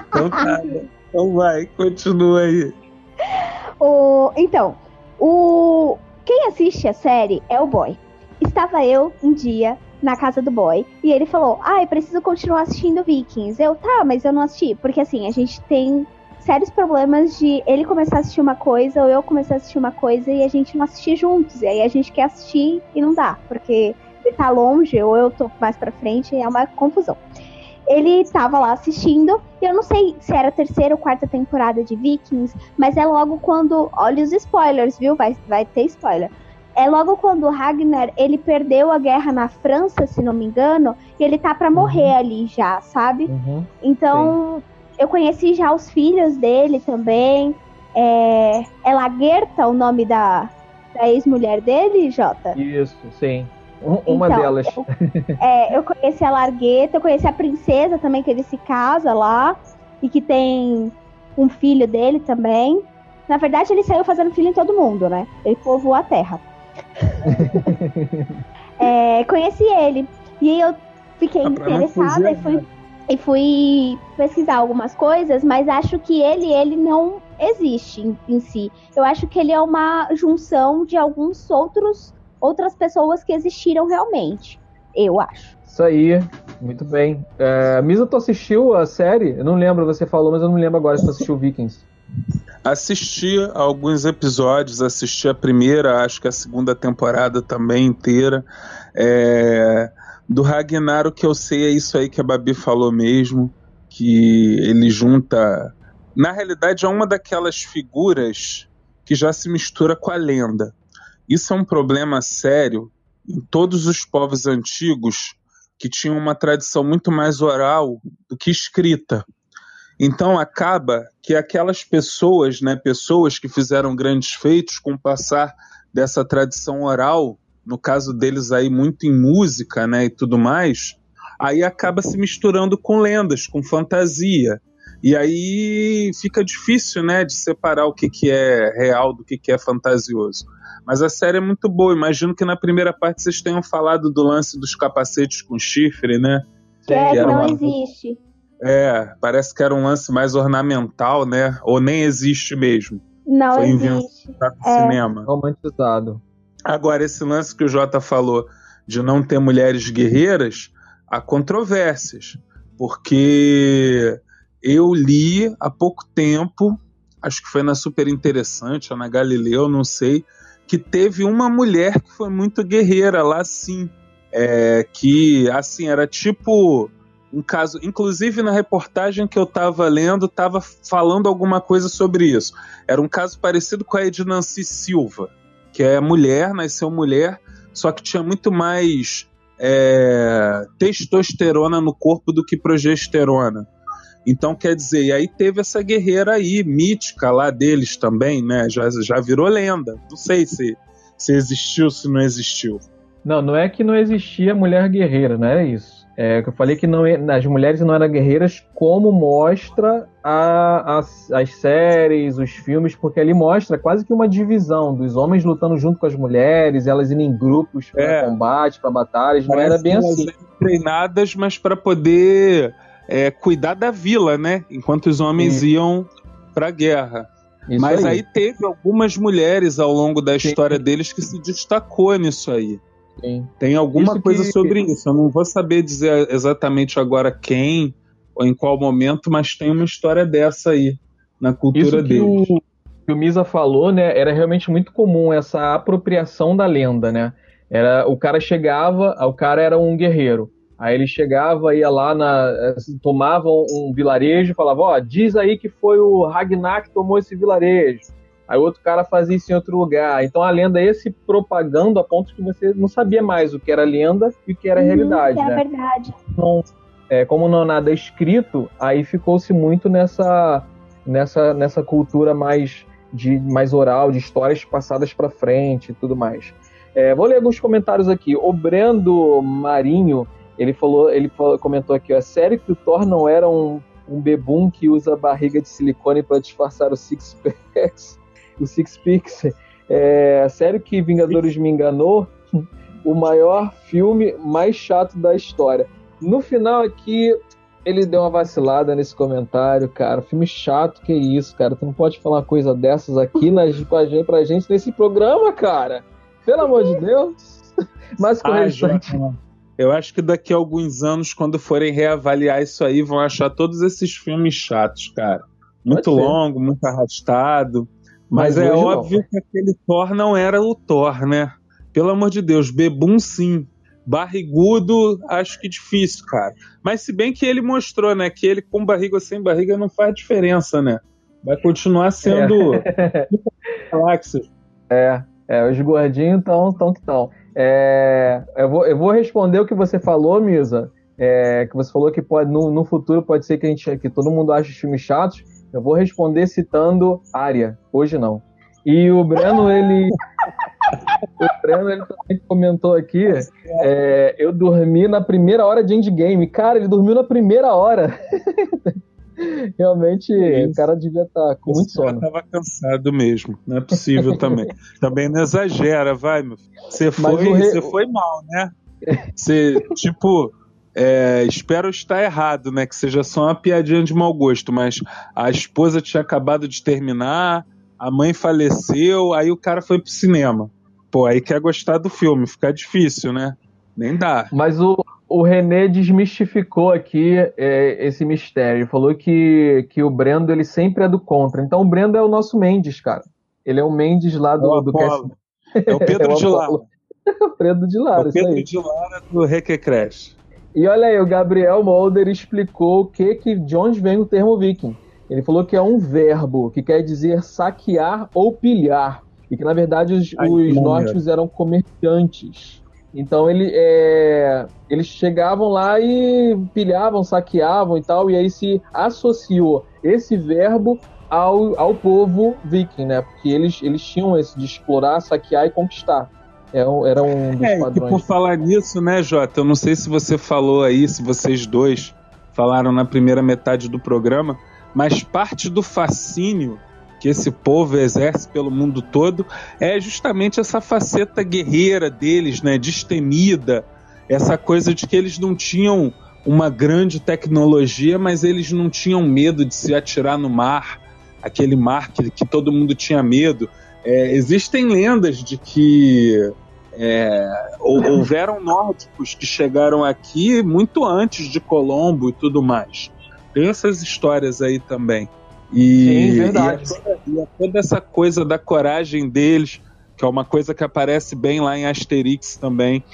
Então, tá, então vai, continua aí. O, então, o quem assiste a série é o boy. Estava eu um dia na casa do boy e ele falou: Ah, eu preciso continuar assistindo Vikings. Eu, tá, mas eu não assisti. Porque assim, a gente tem sérios problemas de ele começar a assistir uma coisa ou eu começar a assistir uma coisa e a gente não assistir juntos. E aí a gente quer assistir e não dá, porque ele tá longe ou eu tô mais pra frente, é uma confusão. Ele tava lá assistindo, e eu não sei se era a terceira ou quarta temporada de Vikings, mas é logo quando. Olha os spoilers, viu? Vai, vai ter spoiler. É logo quando o Ragnar ele perdeu a guerra na França, se não me engano, e ele tá pra morrer ali já, sabe? Então, eu conheci já os filhos dele também. É, é o nome da, da ex-mulher dele, Jota? Isso, sim. Um- uma Então, delas. Eu, é, eu conheci a Largueta, eu conheci a princesa também, que ele se casa lá. E que tem um filho dele também. Na verdade, ele saiu fazendo filho em todo mundo, né? Ele povoou a terra. É, conheci ele. E aí eu fiquei Ah, interessada e fui, e fui pesquisar algumas coisas, mas acho que ele, ele não existe em, em si. Eu acho que ele é uma junção de alguns outros outras pessoas que existiram realmente. Eu acho. Isso aí, muito bem. É, Misa, tu assistiu a série? Eu não lembro, você falou, mas eu não lembro agora se tu assistiu Vikings. Assisti alguns episódios, assisti a primeira, acho que a segunda temporada também inteira. É, do Ragnar, o que eu sei é isso aí que a Babi falou mesmo, que ele junta. Na realidade, é uma daquelas figuras que já se mistura com a lenda. Isso é um problema sério em todos os povos antigos que tinham uma tradição muito mais oral do que escrita. Então acaba que aquelas pessoas, né, pessoas que fizeram grandes feitos com o passar dessa tradição oral, no caso deles aí muito em música, né, e tudo mais, aí acaba se misturando com lendas, com fantasia. E aí fica difícil, né, de separar o que, que é real do que, que é fantasioso. Mas a série é muito boa. Imagino que na primeira parte vocês tenham falado do lance dos capacetes com chifre, né? Que é que era não uma- existe. É, parece que era um lance mais ornamental, né? Ou nem existe mesmo. Não Foi existe. Tá É. cinema. Romantizado. Agora, esse lance que o Jota falou de não ter mulheres guerreiras, há controvérsias. Porque eu li há pouco tempo, acho que foi na Super Interessante ou na Galileu, não sei, que teve uma mulher que foi muito guerreira lá sim. É, que, assim, era tipo um caso. Inclusive, na reportagem que eu estava lendo, estava falando alguma coisa sobre isso. Era um caso parecido com a Ednancy Silva, que é mulher, nasceu mulher, só que tinha muito mais é, testosterona no corpo do que progesterona. Então, quer dizer, e aí teve essa guerreira aí, mítica lá deles também, né? Já, já virou lenda. Não sei se, se existiu, se não existiu. Não, não é que não existia mulher guerreira, não é isso. É que eu falei que não, é- as mulheres não eram guerreiras como mostra a- as, as séries, os filmes, porque ali mostra quase que uma divisão dos homens lutando junto com as mulheres, elas indo em grupos para É. combate, para batalhas, não Parece era bem assim. treinadas, mas para poder é, cuidar da vila, né? Enquanto os homens Sim. iam pra guerra. Isso Mas aí. teve algumas mulheres ao longo da Sim. história deles que se destacou nisso aí. Sim. Tem alguma Isso coisa que- sobre isso. Eu não vou saber dizer exatamente agora quem ou em qual momento, mas tem uma história dessa aí na cultura Isso deles. o, que o Misa falou, né? Era realmente muito comum essa apropriação da lenda, né? Era, o cara chegava, o cara era um guerreiro. Aí ele chegava, ia lá, na, tomava um vilarejo e falava, ó, diz aí que foi o Ragnar que tomou esse vilarejo. Aí outro cara fazia isso em outro lugar. Então a lenda ia se propagando a ponto que você não sabia mais o que era lenda e o que era Uhum, realidade, que era né? verdade. não, é, como não nada é escrito, aí ficou-se muito nessa, nessa, nessa cultura mais de mais oral, de histórias passadas para frente e tudo mais. É, vou ler alguns comentários aqui. O Brendo Marinho, ele falou, ele falou- comentou aqui, ó, é sério que o Thor não era um, um bebum que usa barriga de silicone para disfarçar o six packs, o six packs. É, sério que Vingadores me enganou? O maior filme mais chato da história. No final aqui, ele deu uma vacilada nesse comentário, cara. Filme chato, que isso, cara. Tu não pode falar uma coisa dessas aqui nas, com a gente, pra gente nesse programa, cara. Pelo amor de Deus. Mas o Ah, Eu acho que daqui a alguns anos, quando forem reavaliar isso aí, vão achar todos esses filmes chatos, cara. Muito longo, muito arrastado. Mas, Mas é hoje não. óbvio que aquele Thor não era o Thor, né? Pelo amor de Deus, Bebum sim. Barrigudo, acho que difícil, cara. Mas se bem que ele mostrou, né, que ele com barriga ou sem barriga não faz diferença, né? Vai continuar sendo galáxias. É, é, os gordinhos estão tão que estão. É, eu, vou, eu vou responder o que você falou, Misa. É, que você falou que pode, no, no futuro pode ser que, a gente, que todo mundo ache os filmes chatos. Eu vou responder citando Área. Hoje não. E o Breno, ele. o Breno, ele também comentou aqui. é, eu dormi na primeira hora de endgame. Cara, ele dormiu na primeira hora. Realmente, Isso. o cara devia estar com muito sono. tava cansado mesmo. Não é possível também. também não exagera, vai, meu filho. Você foi, re- você foi mal, né? Você, tipo, é, espero estar errado, né? Que seja só uma piadinha de mau gosto, mas a esposa tinha acabado de terminar, a mãe faleceu, aí o cara foi pro cinema. Pô, aí quer gostar do filme, fica difícil, né? Nem dá. Mas o, o René desmistificou aqui é, esse mistério. Falou que, que o Brendo ele sempre é do contra. Então o Brendo é o nosso Mendes, cara. Ele é o Mendes lá do, o do. É o Pedro É o de Lara. Apolo. o Brendo de É Lara, o isso aí. Pedro de Lara do Requecrash. E olha aí, o Gabriel Mulder explicou o que, que de onde vem o termo viking. Ele falou que é um verbo que quer dizer saquear ou pilhar. E que na verdade os, Ai, os nórdicos eram comerciantes. Então ele, é, eles chegavam lá e pilhavam, saqueavam e tal, e aí se associou esse verbo ao, ao povo viking, né? Porque eles, eles tinham esse de explorar, saquear e conquistar. Era um, era um dos É, e padrões. por falar nisso, né, Jota? Eu não sei se você falou aí, se vocês dois falaram na primeira metade do programa, mas parte do fascínio que esse povo exerce pelo mundo todo é justamente essa faceta guerreira deles, né, destemida, essa coisa de que eles não tinham uma grande tecnologia, mas eles não tinham medo de se atirar no mar, aquele mar que, que todo mundo tinha medo. É, existem lendas de que é, hou- houveram nórdicos que chegaram aqui muito antes de Colombo e tudo mais. Tem essas histórias aí também. E, Sim, verdade. e toda, e toda essa coisa da coragem deles, que é uma coisa que aparece bem lá em Asterix também,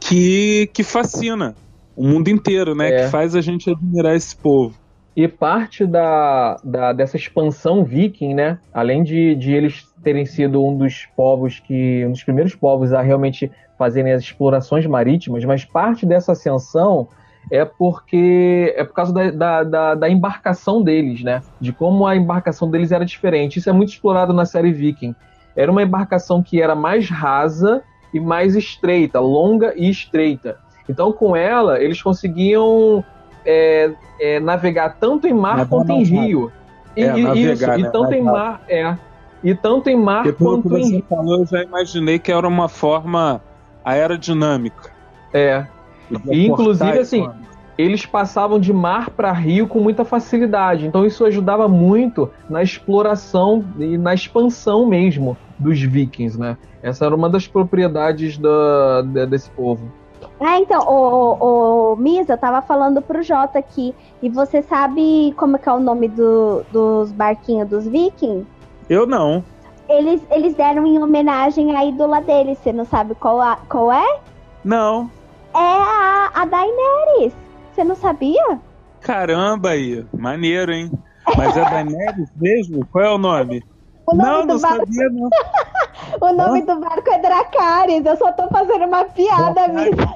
que, que fascina o mundo inteiro, né? É. Que faz a gente admirar esse povo. E parte da, da- dessa expansão viking, né? Além de, de eles terem sido um dos povos que. um dos primeiros povos a realmente fazerem as explorações marítimas, mas parte dessa ascensão é porque. é por causa da, da, da- da embarcação deles, né? De como a embarcação deles era diferente. Isso é muito explorado na série Viking. Era uma embarcação que era mais rasa e mais estreita, longa e estreita. Então, com ela, eles conseguiam é, é, navegar tanto em mar quanto em rio. E, É, e- navegar, isso, né? e tanto em mar, é. E tanto em mar que quanto em você rio. falou, eu já imaginei que era uma forma aerodinâmica. É. E, inclusive, assim, eles passavam de mar para rio com muita facilidade. Então isso ajudava muito na exploração e na expansão mesmo dos vikings, né? Essa era uma das propriedades da, da- desse povo. É, então, o, o, o Misa, eu tava falando pro Jota aqui. E você sabe como que é o nome do- dos barquinhos dos vikings? Eu não. Eles, eles deram em homenagem à ídola deles. Você não sabe qual, a- qual é? Não. É a, a Daenerys. Você não sabia? Caramba aí. Maneiro, hein? Mas é Daenerys mesmo? Qual é o nome? O nome Não, do não barco, sabia, não. o nome do barco é Dracarys. Eu só tô fazendo uma piada, Dracarys. Misa.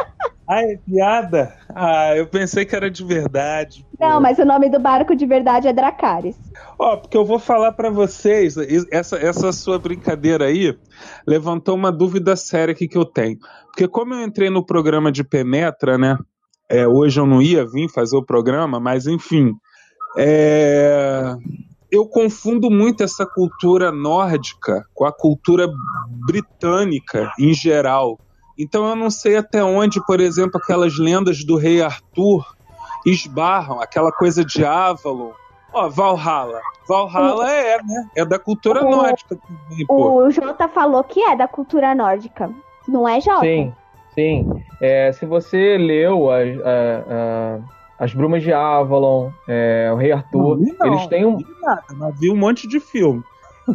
Ah, é piada? Ah, eu pensei que era de verdade. Não, mas o nome do barco de verdade é Dracarys. Ó, porque eu vou falar pra vocês, essa, essa sua brincadeira aí levantou uma dúvida séria aqui que eu tenho. Porque como eu entrei no programa de Penetra, né? é, hoje eu não ia vir fazer o programa, mas enfim. é, eu confundo muito essa cultura nórdica com a cultura britânica em geral. Então eu não sei até onde, por exemplo, aquelas lendas do rei Arthur esbarram, aquela coisa de Avalon. Ó, Valhalla. Valhalla é, né? É da cultura O- nórdica também, pô. O Jota falou que é da cultura nórdica. Não é, Jota? Sim, sim. É, se você leu as, a- a- as Brumas de Avalon, é, o Rei Arthur, Não, não, eles têm um, não vi nada, mas vi um monte de filme.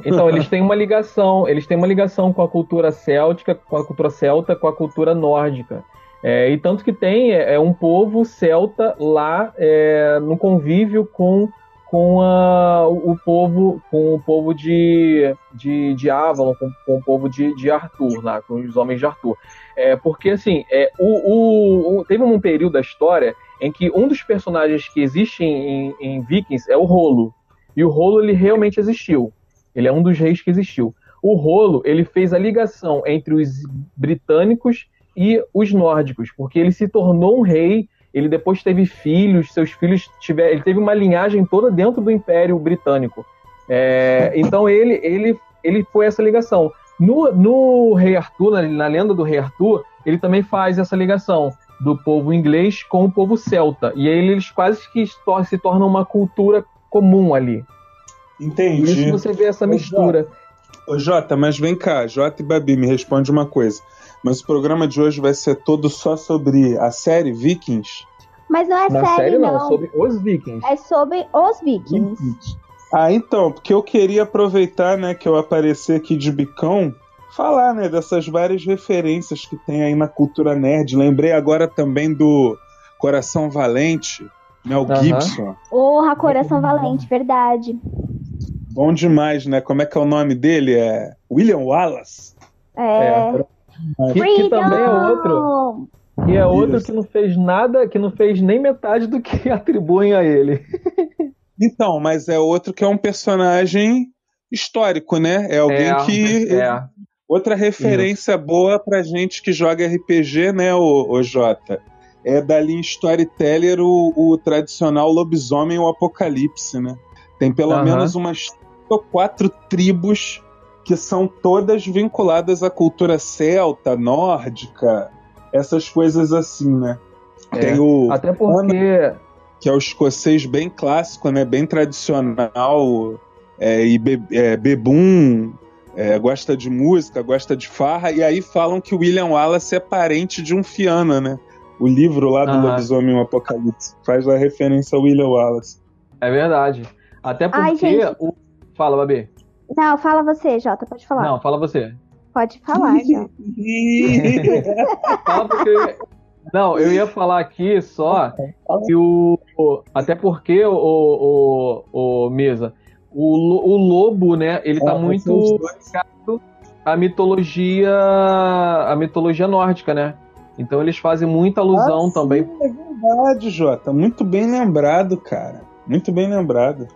Então, eles têm uma ligação, eles têm uma ligação com a cultura céltica, com a cultura celta, com a cultura nórdica. É, e tanto que tem é, é um povo celta lá é, no convívio com, com a- o povo com o povo de, de, de Avalon, com, com o povo de, de Arthur, lá, com os homens de Arthur. É, porque assim, é, o, o- o- teve um período da história em que um dos personagens que existe em, em Vikings é o Rolo. E o Rolo ele realmente existiu. Ele é um dos reis que existiu. O Rolo, ele fez a ligação entre os britânicos e os nórdicos, porque ele se tornou um rei, ele depois teve filhos, seus filhos tiveram, ele teve uma linhagem toda dentro do Império Britânico. É, então ele, ele, ele foi essa ligação. No, no Rei Arthur, na, na lenda do Rei Arthur, ele também faz essa ligação do povo inglês com o povo celta. E aí eles quase que se tor- se tornam uma cultura comum ali. Por Entendi. isso você vê essa Ô, mistura. Ô, Jota, mas vem cá, Jota e Babi, me responde uma coisa. Mas o programa de hoje vai ser todo só sobre a série Vikings? Mas não é Na série, série não, não. sobre os vikings. É sobre os vikings. Ah, então, porque eu queria aproveitar, né, que eu apareci aqui de bicão, falar, né, dessas várias referências que tem aí na cultura nerd. Lembrei agora também do Coração Valente, Mel Aham. Gibson. Porra, Coração Valente, verdade. Bom demais, né? Como é que é o nome dele? É William Wallace. É. Que, que também é outro. Que é outro Isso. que não fez nada, que não fez nem metade do que atribuem a ele. Então, mas é outro que é um personagem histórico, né? É alguém é, que. É. Outra referência boa pra gente que joga RPG, né, o, o Jota? É dali em Storyteller o, o tradicional lobisomem o apocalipse, né? Tem pelo Aham. menos umas três ou quatro tribos que são todas vinculadas à cultura celta, nórdica, essas coisas assim, né? É. Tem o Até porque. que é o escocês bem clássico, né? Bem tradicional, é, e be, é, bebum, é, gosta de música, gosta de farra, e aí falam que o William Wallace é parente de um Fiana, né? O livro lá do Aham. Lobisomem e o Apocalipse faz a referência ao William Wallace. É verdade. Até porque. Ai, gente. o... Fala, Babi. Não, fala você, Jota, pode falar. Não, fala você. Pode falar, Jota. Fala porque. Não, eu ia falar aqui só que o. até porque o, o, o, o Mesa, o, o lobo, né? Ele tá É, muito ligado à mitologia. à mitologia nórdica, né? Então eles fazem muita alusão Ah, também. sim, É verdade, Jota. Muito bem lembrado, cara. Muito bem lembrado.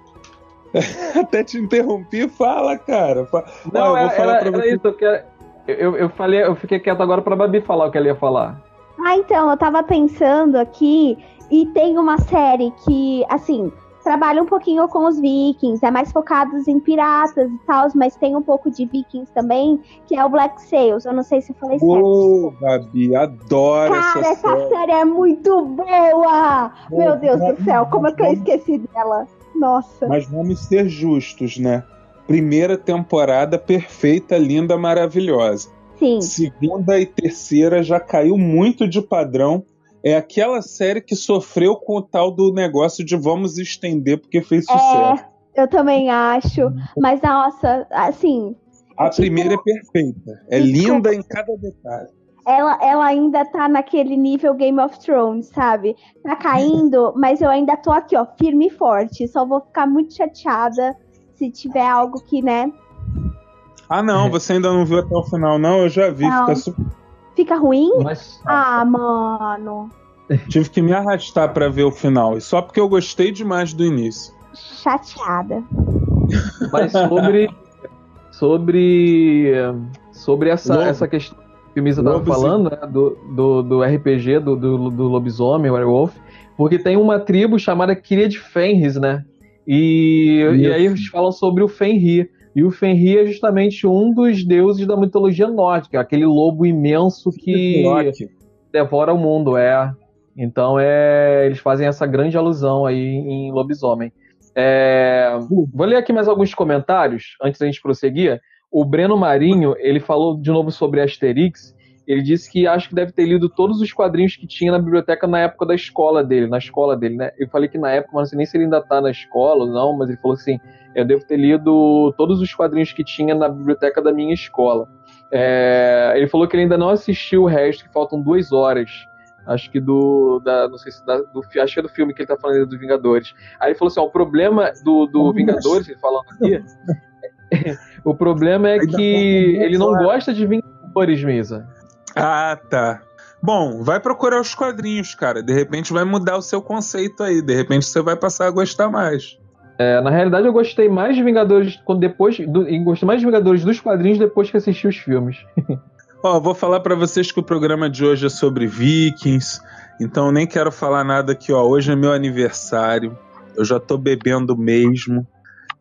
Até te interrompi, fala, cara. Fa- Ó, Não, eu vou era, falar era, pra você. isso. Eu, quero- eu, eu falei, eu fiquei quieto agora pra Babi falar o que ela ia falar. Ah, então, eu tava pensando aqui e tem uma série que, assim, trabalha um pouquinho com os vikings, é mais focados em piratas e tal, mas tem um pouco de vikings também, que é o Black Sails. Eu não sei se eu falei certo. Ô, Gabi, adoro Cara, essa, essa série. série é muito boa! Meu Deus do céu, como é que eu esqueci dela? Nossa. Mas vamos ser justos, né? Primeira temporada perfeita, linda, maravilhosa. Sim. Segunda e terceira já caiu muito de padrão. É aquela série que sofreu com o tal do negócio de vamos estender porque fez sucesso. É, eu também acho. Mas, nossa, assim, A tipo- primeira é perfeita. É linda em cada detalhe. Ela, ela ainda tá naquele nível Game of Thrones, sabe? Tá caindo, mas eu ainda tô aqui, ó, firme e forte. Só vou ficar muito chateada se tiver algo que, né, Ah, não, você ainda não viu até o final, não? Eu já vi. Não. Fica super... fica ruim. Mas, Ah, mano. Tive que me arrastar pra ver o final. E só porque eu gostei demais do início. Chateada. mas sobre. Sobre. Sobre essa, Lobo. essa questão que o Misa tava Lobo, sim. falando, né? Do, do, do RPG, do, do, do lobisomem, werewolf. Porque tem uma tribo chamada Cria de Fenris, né? E, e aí eles falam sobre o Fenrir. E o Fenrir é justamente um dos deuses da mitologia nórdica, aquele lobo imenso que devora o mundo, é. Então é, eles fazem essa grande alusão aí em lobisomem. É, vou ler aqui mais alguns comentários antes da gente prosseguir. O Breno Marinho, ele falou de novo sobre Asterix. Ele disse que acho que deve ter lido todos os quadrinhos que tinha na biblioteca na época da escola dele, na escola dele, né? Eu falei que na época, mas não sei nem se ele ainda tá na escola ou não, mas ele falou assim: eu devo ter lido todos os quadrinhos que tinha na biblioteca da minha escola. É, ele falou que ele ainda não assistiu o resto, que faltam duas horas. Acho que do. Da, não sei se da, do, acho que é do filme que ele tá falando dos Vingadores. Aí ele falou assim: ó, o problema do, do. Vingadores, ele falando aqui, o problema é Ainda que ele não gosta de Vingadores, Misa. Ah, tá. Bom, vai procurar os quadrinhos, cara. De repente vai mudar o seu conceito aí. De repente você vai passar a gostar mais. É, na realidade, eu gostei mais de Vingadores quando depois. Do, e gostei mais de Vingadores dos quadrinhos depois que assisti os filmes. Ó, vou falar pra vocês que o programa de hoje é sobre Vikings. Então eu nem quero falar nada aqui, ó. Hoje é meu aniversário. Eu já tô bebendo mesmo.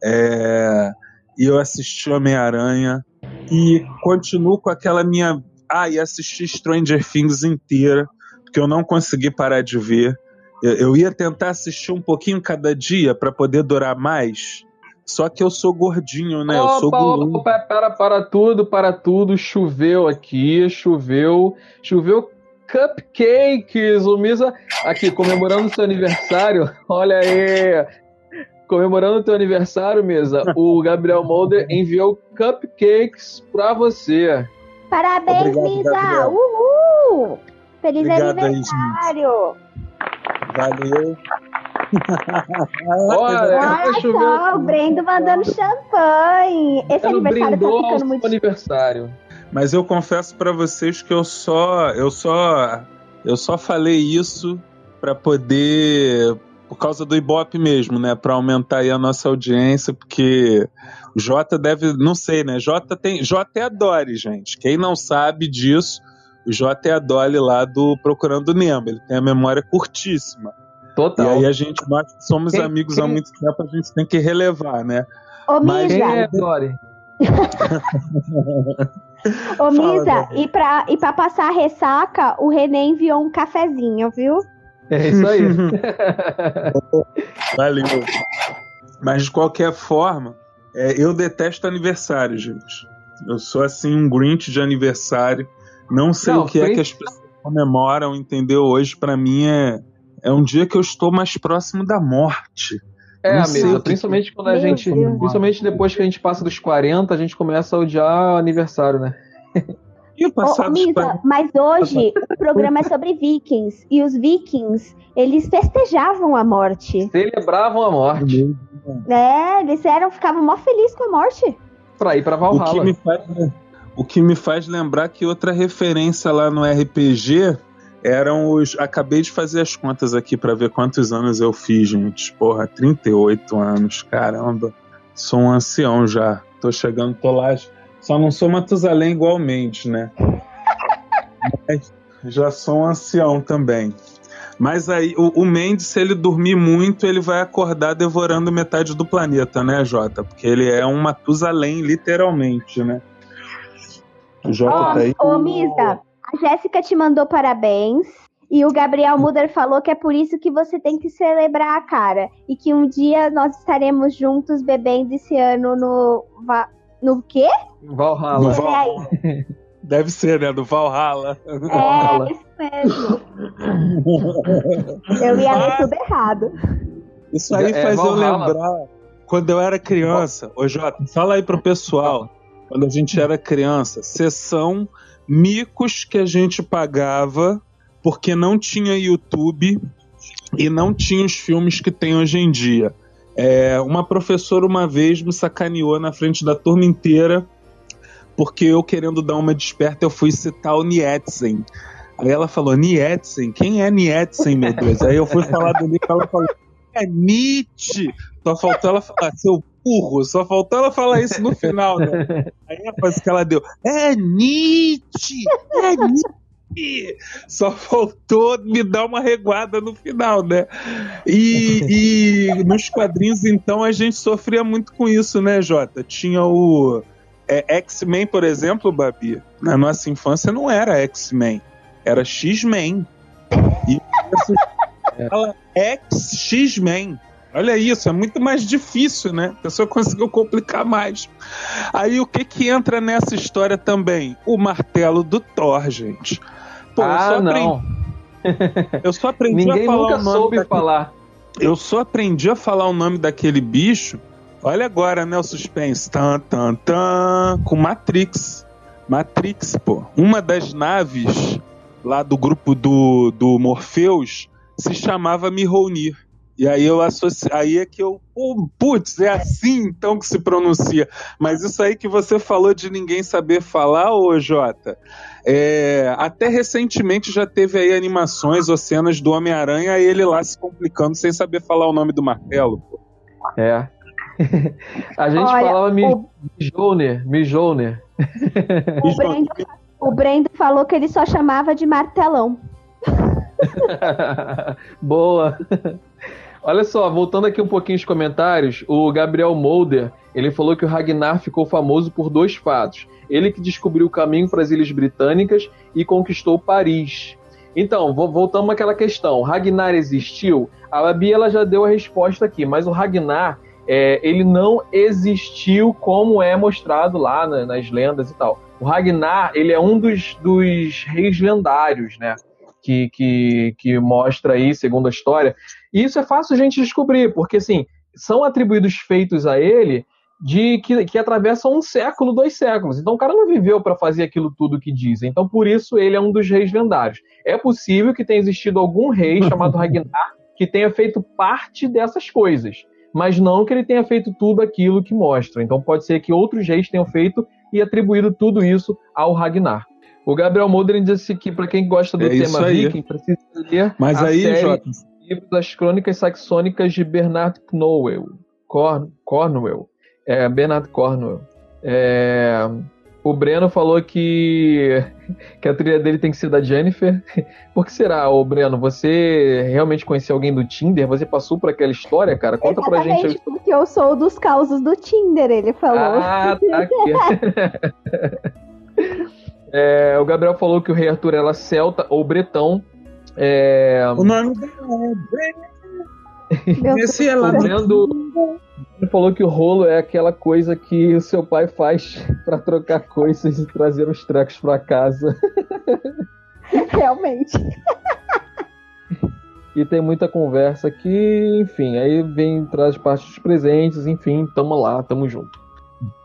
É, E eu assisti Homem-Aranha. E continuo com aquela minha. Ah, e assisti Stranger Things inteira. Porque eu não consegui parar de ver. Eu, eu ia tentar assistir um pouquinho cada dia pra poder durar mais. Só que eu sou gordinho, né? eu sou Opa, guloso. opa, para, para tudo, para tudo. Choveu aqui, choveu. Choveu cupcakes. O Misa aqui comemorando seu aniversário. Olha aí. Comemorando o teu aniversário, Misa. O Gabriel Molder enviou cupcakes pra você. Parabéns, Obrigado, Misa! Gabriel. Uhul! Feliz Obrigado aí, aniversário! Valeu. Olha, Olha choveu. só, o Brendo mandando champanhe. Esse Ela aniversário tá ficando seu muito aniversário. Mas eu confesso pra vocês que eu só, eu só, eu só falei isso pra poder, por causa do Ibope mesmo, né, Pra aumentar aí a nossa audiência, porque o Jota deve, não sei, né? Jota tem, Jota é a Dory, gente. Quem não sabe disso, o Jota é a Dolly lá do Procurando Nemo. Ele tem a memória curtíssima. E Total. aí a gente, nós que somos Quem- amigos há quem- muito tempo, a gente tem que relevar, né? Ô, Mas- Quem Misa, é Dory? ô, Misa, e pra, e pra passar a ressaca, o René enviou um cafezinho, viu? É isso aí. Valeu. Mas de qualquer forma, é, eu detesto aniversário, gente. Eu sou assim um Grinch de aniversário. Não sei Não, o que é que as pessoas comemoram, entendeu? Hoje pra mim é é um dia que eu estou mais próximo da morte. É, Não amigo, o que principalmente quando a Meu gente. Deus. Principalmente depois que a gente passa dos 40, a gente começa a odiar o aniversário, né? E passados Misa, mas hoje o programa é sobre vikings. E os vikings, eles festejavam a morte. Celebravam a morte É, eles eram, ficavam mó felizes com a morte. pra ir pra o Valhalla. que me faz o que me faz lembrar que outra referência lá no RPG eram os. Acabei de fazer as contas aqui pra ver quantos anos eu fiz, gente. Porra, 38 anos, caramba. Sou um ancião já. Tô chegando, tô lá. Só não sou Matusalém igualmente, né? Mas já sou um ancião também. Mas aí, o, o Mendes, se ele dormir muito, ele vai acordar devorando metade do planeta, né, Jota? Porque ele é um Matusalém, literalmente, né? O Jota oh, tá aí. Ô, Misa, a Jéssica te mandou parabéns. E o Gabriel Muder falou que é por isso que você tem que celebrar a cara. E que um dia nós estaremos juntos bebendo esse ano no. No quê? Valhalla. No Val... Deve ser, né? Do Valhalla. É, isso mesmo. eu ia ler tudo errado. Isso aí é, faz eu lembrar quando eu era criança. Ô, Jota, fala aí pro pessoal. Quando a gente era criança, sessão micos que a gente pagava porque não tinha YouTube e não tinha os filmes que tem hoje em dia. É, uma professora uma vez me sacaneou na frente da turma inteira porque eu querendo dar uma desperta eu fui citar o Nietzsche. Aí ela falou, Nietzsche? Quem é Nietzsche, meu Deus? Aí eu fui falar do livro ela falou, é Nietzsche. Só faltou ela falar, seu burro, só faltou ela falar isso no final, né? Aí a frase que ela deu, é Nietzsche, é Nietzsche. Só faltou me dar uma reguada no final, né? E, e nos quadrinhos, então, a gente sofria muito com isso, né, Jota? Tinha o é, X-Men, por exemplo, Babi. Na nossa infância não era X-Men, era X-Men. E X-X-Men. Olha isso, é muito mais difícil, né? A pessoa conseguiu complicar mais. Aí o que que entra nessa história também? O martelo do Thor, gente. Pô, ah, eu só não. Eu só aprendi Ninguém a falar nunca o nome soube daquele... falar. Eu só aprendi a falar o nome daquele bicho. Olha agora, né, o suspense. Tan, tan, tan, com Matrix. Matrix, pô. Uma das naves lá do grupo do, do Morpheus se chamava Mihonir. E aí eu associo, aí é que eu, oh, putz, é assim então que se pronuncia. Mas isso aí que você falou de ninguém saber falar, ô Jota, é, até recentemente já teve aí animações ou cenas do Homem-Aranha ele lá se complicando sem saber falar o nome do martelo. Pô. É. A gente Olha, falava o... Mijoner, Mijoner. O Brendo, o Brendo falou que ele só chamava de martelão. Boa. Olha só, voltando aqui um pouquinho os comentários, o Gabriel Molder, ele falou que o Ragnar ficou famoso por dois fatos. Ele que descobriu o caminho para as Ilhas Britânicas e conquistou Paris. Então, voltamos àquela questão. Ragnar existiu? A Babi ela já deu a resposta aqui, mas o Ragnar é, ele não existiu como é mostrado lá nas lendas e tal. O Ragnar ele é um dos, dos reis lendários, né? Que, que, que mostra aí, segundo a história, e isso é fácil a gente descobrir, porque assim, são atribuídos feitos a ele de que, que atravessam um século, dois séculos. Então o cara não viveu para fazer aquilo tudo que dizem. Então por isso ele é um dos reis lendários. É possível que tenha existido algum rei chamado Ragnar que tenha feito parte dessas coisas, mas não que ele tenha feito tudo aquilo que mostra. Então pode ser que outros reis tenham feito e atribuído tudo isso ao Ragnar. O Gabriel Modern disse que para quem gosta do é tema viking precisa ler Mas aí, série... Jota, livro das Crônicas Saxônicas de Bernard Cornwell. Corn, Cornwell. É, Bernard Cornwell. É, o Breno falou que, que a trilha dele tem que ser da Jennifer. Por que será, ô Breno? Você realmente conheceu alguém do Tinder? Você passou por aquela história, cara? Conta Exatamente, pra gente. porque eu sou dos causos do Tinder, ele falou. Ah, tá aqui. é, o Gabriel falou que o rei Arthur era celta ou bretão. É... O nome dela é Nesse ela ele falou que o rolo é aquela coisa que o seu pai faz para trocar coisas e trazer os trecos para casa. Realmente. E tem muita conversa aqui, enfim, aí vem traz parte dos presentes, enfim, tamo lá, tamo junto.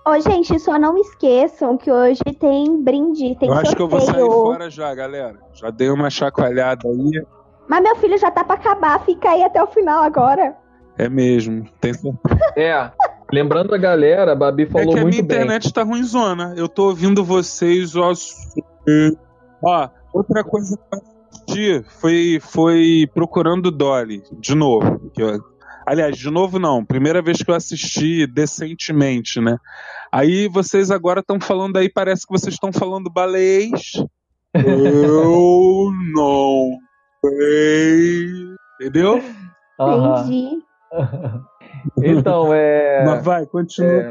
Ô, gente, só não esqueçam que hoje tem brinde, tem Eu acho sorteio. que eu vou sair fora já, galera. Já dei uma chacoalhada aí. Mas meu filho já tá pra acabar, fica aí até o final agora. É mesmo, tem É. Lembrando a galera, a Babi falou muito bem. É que a minha internet bem. tá ruimzona. Eu tô ouvindo vocês, ó. Ó, outra coisa que eu assisti foi, foi Procurando Dolly, de novo. Que eu, aliás, de novo não, primeira vez que eu assisti decentemente, né? Aí vocês agora estão falando aí, parece que vocês estão falando balês. eu não. Entendeu? Aham. Entendi. Então, é. Mas vai, continua. É.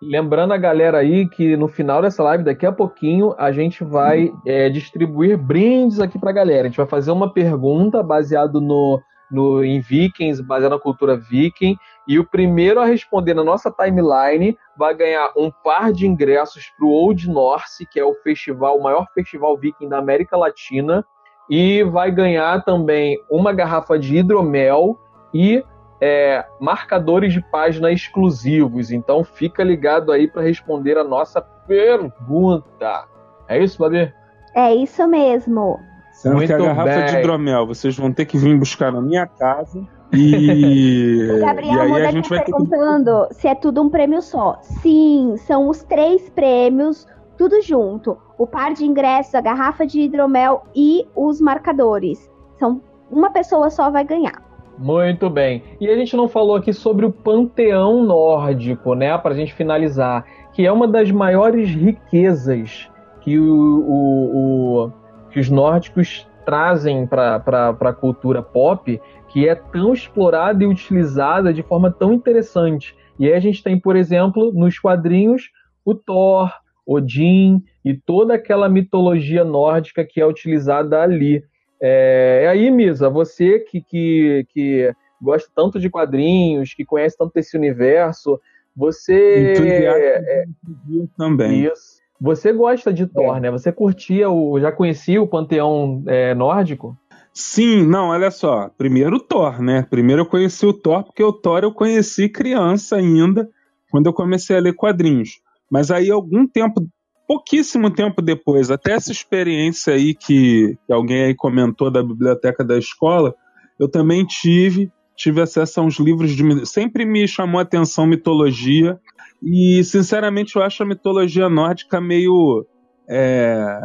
Lembrando a galera aí que no final dessa live, daqui a pouquinho, a gente vai é, distribuir brindes aqui pra galera. A gente vai fazer uma pergunta baseado no, no, em Vikings, baseado na cultura viking. E o primeiro a responder na nossa timeline vai ganhar um par de ingressos pro Old Norse, que é o festival, o maior festival viking da América Latina. E vai ganhar também uma garrafa de hidromel e é, marcadores de página exclusivos. Então fica ligado aí para responder a nossa pergunta. É isso, Babi? É isso mesmo. Sendo que a Muito garrafa bem. de hidromel vocês vão ter que vir buscar na minha casa. E, O e Gabriel aí a gente tá vai ter que. perguntando se é tudo um prêmio só. Sim, são os três prêmios, tudo junto. O par de ingressos, a garrafa de hidromel e os marcadores. São uma pessoa só vai ganhar. Muito bem. E a gente não falou aqui sobre o panteão nórdico, né? Para a gente finalizar, que é uma das maiores riquezas que, o, o- o- que os nórdicos trazem para a cultura pop, que é tão explorada e utilizada de forma tão interessante. E aí a gente tem, por exemplo, nos quadrinhos, o Thor, Odin e toda aquela mitologia nórdica que é utilizada ali. É, e aí, Misa, você que, que, que gosta tanto de quadrinhos, que conhece tanto esse universo, você. De também. Isso. Você gosta de Thor, né? Você curtia o. Já conhecia o panteão é, nórdico? Sim, não, olha só. Primeiro o Thor, né? Primeiro eu conheci o Thor, porque o Thor eu conheci criança ainda, quando eu comecei a ler quadrinhos. Mas aí, algum tempo, pouquíssimo tempo depois, até essa experiência aí que, que alguém aí comentou da biblioteca da escola, eu também tive, tive acesso a uns livros de. Sempre me chamou a atenção mitologia. E, sinceramente, eu acho a mitologia nórdica meio. é,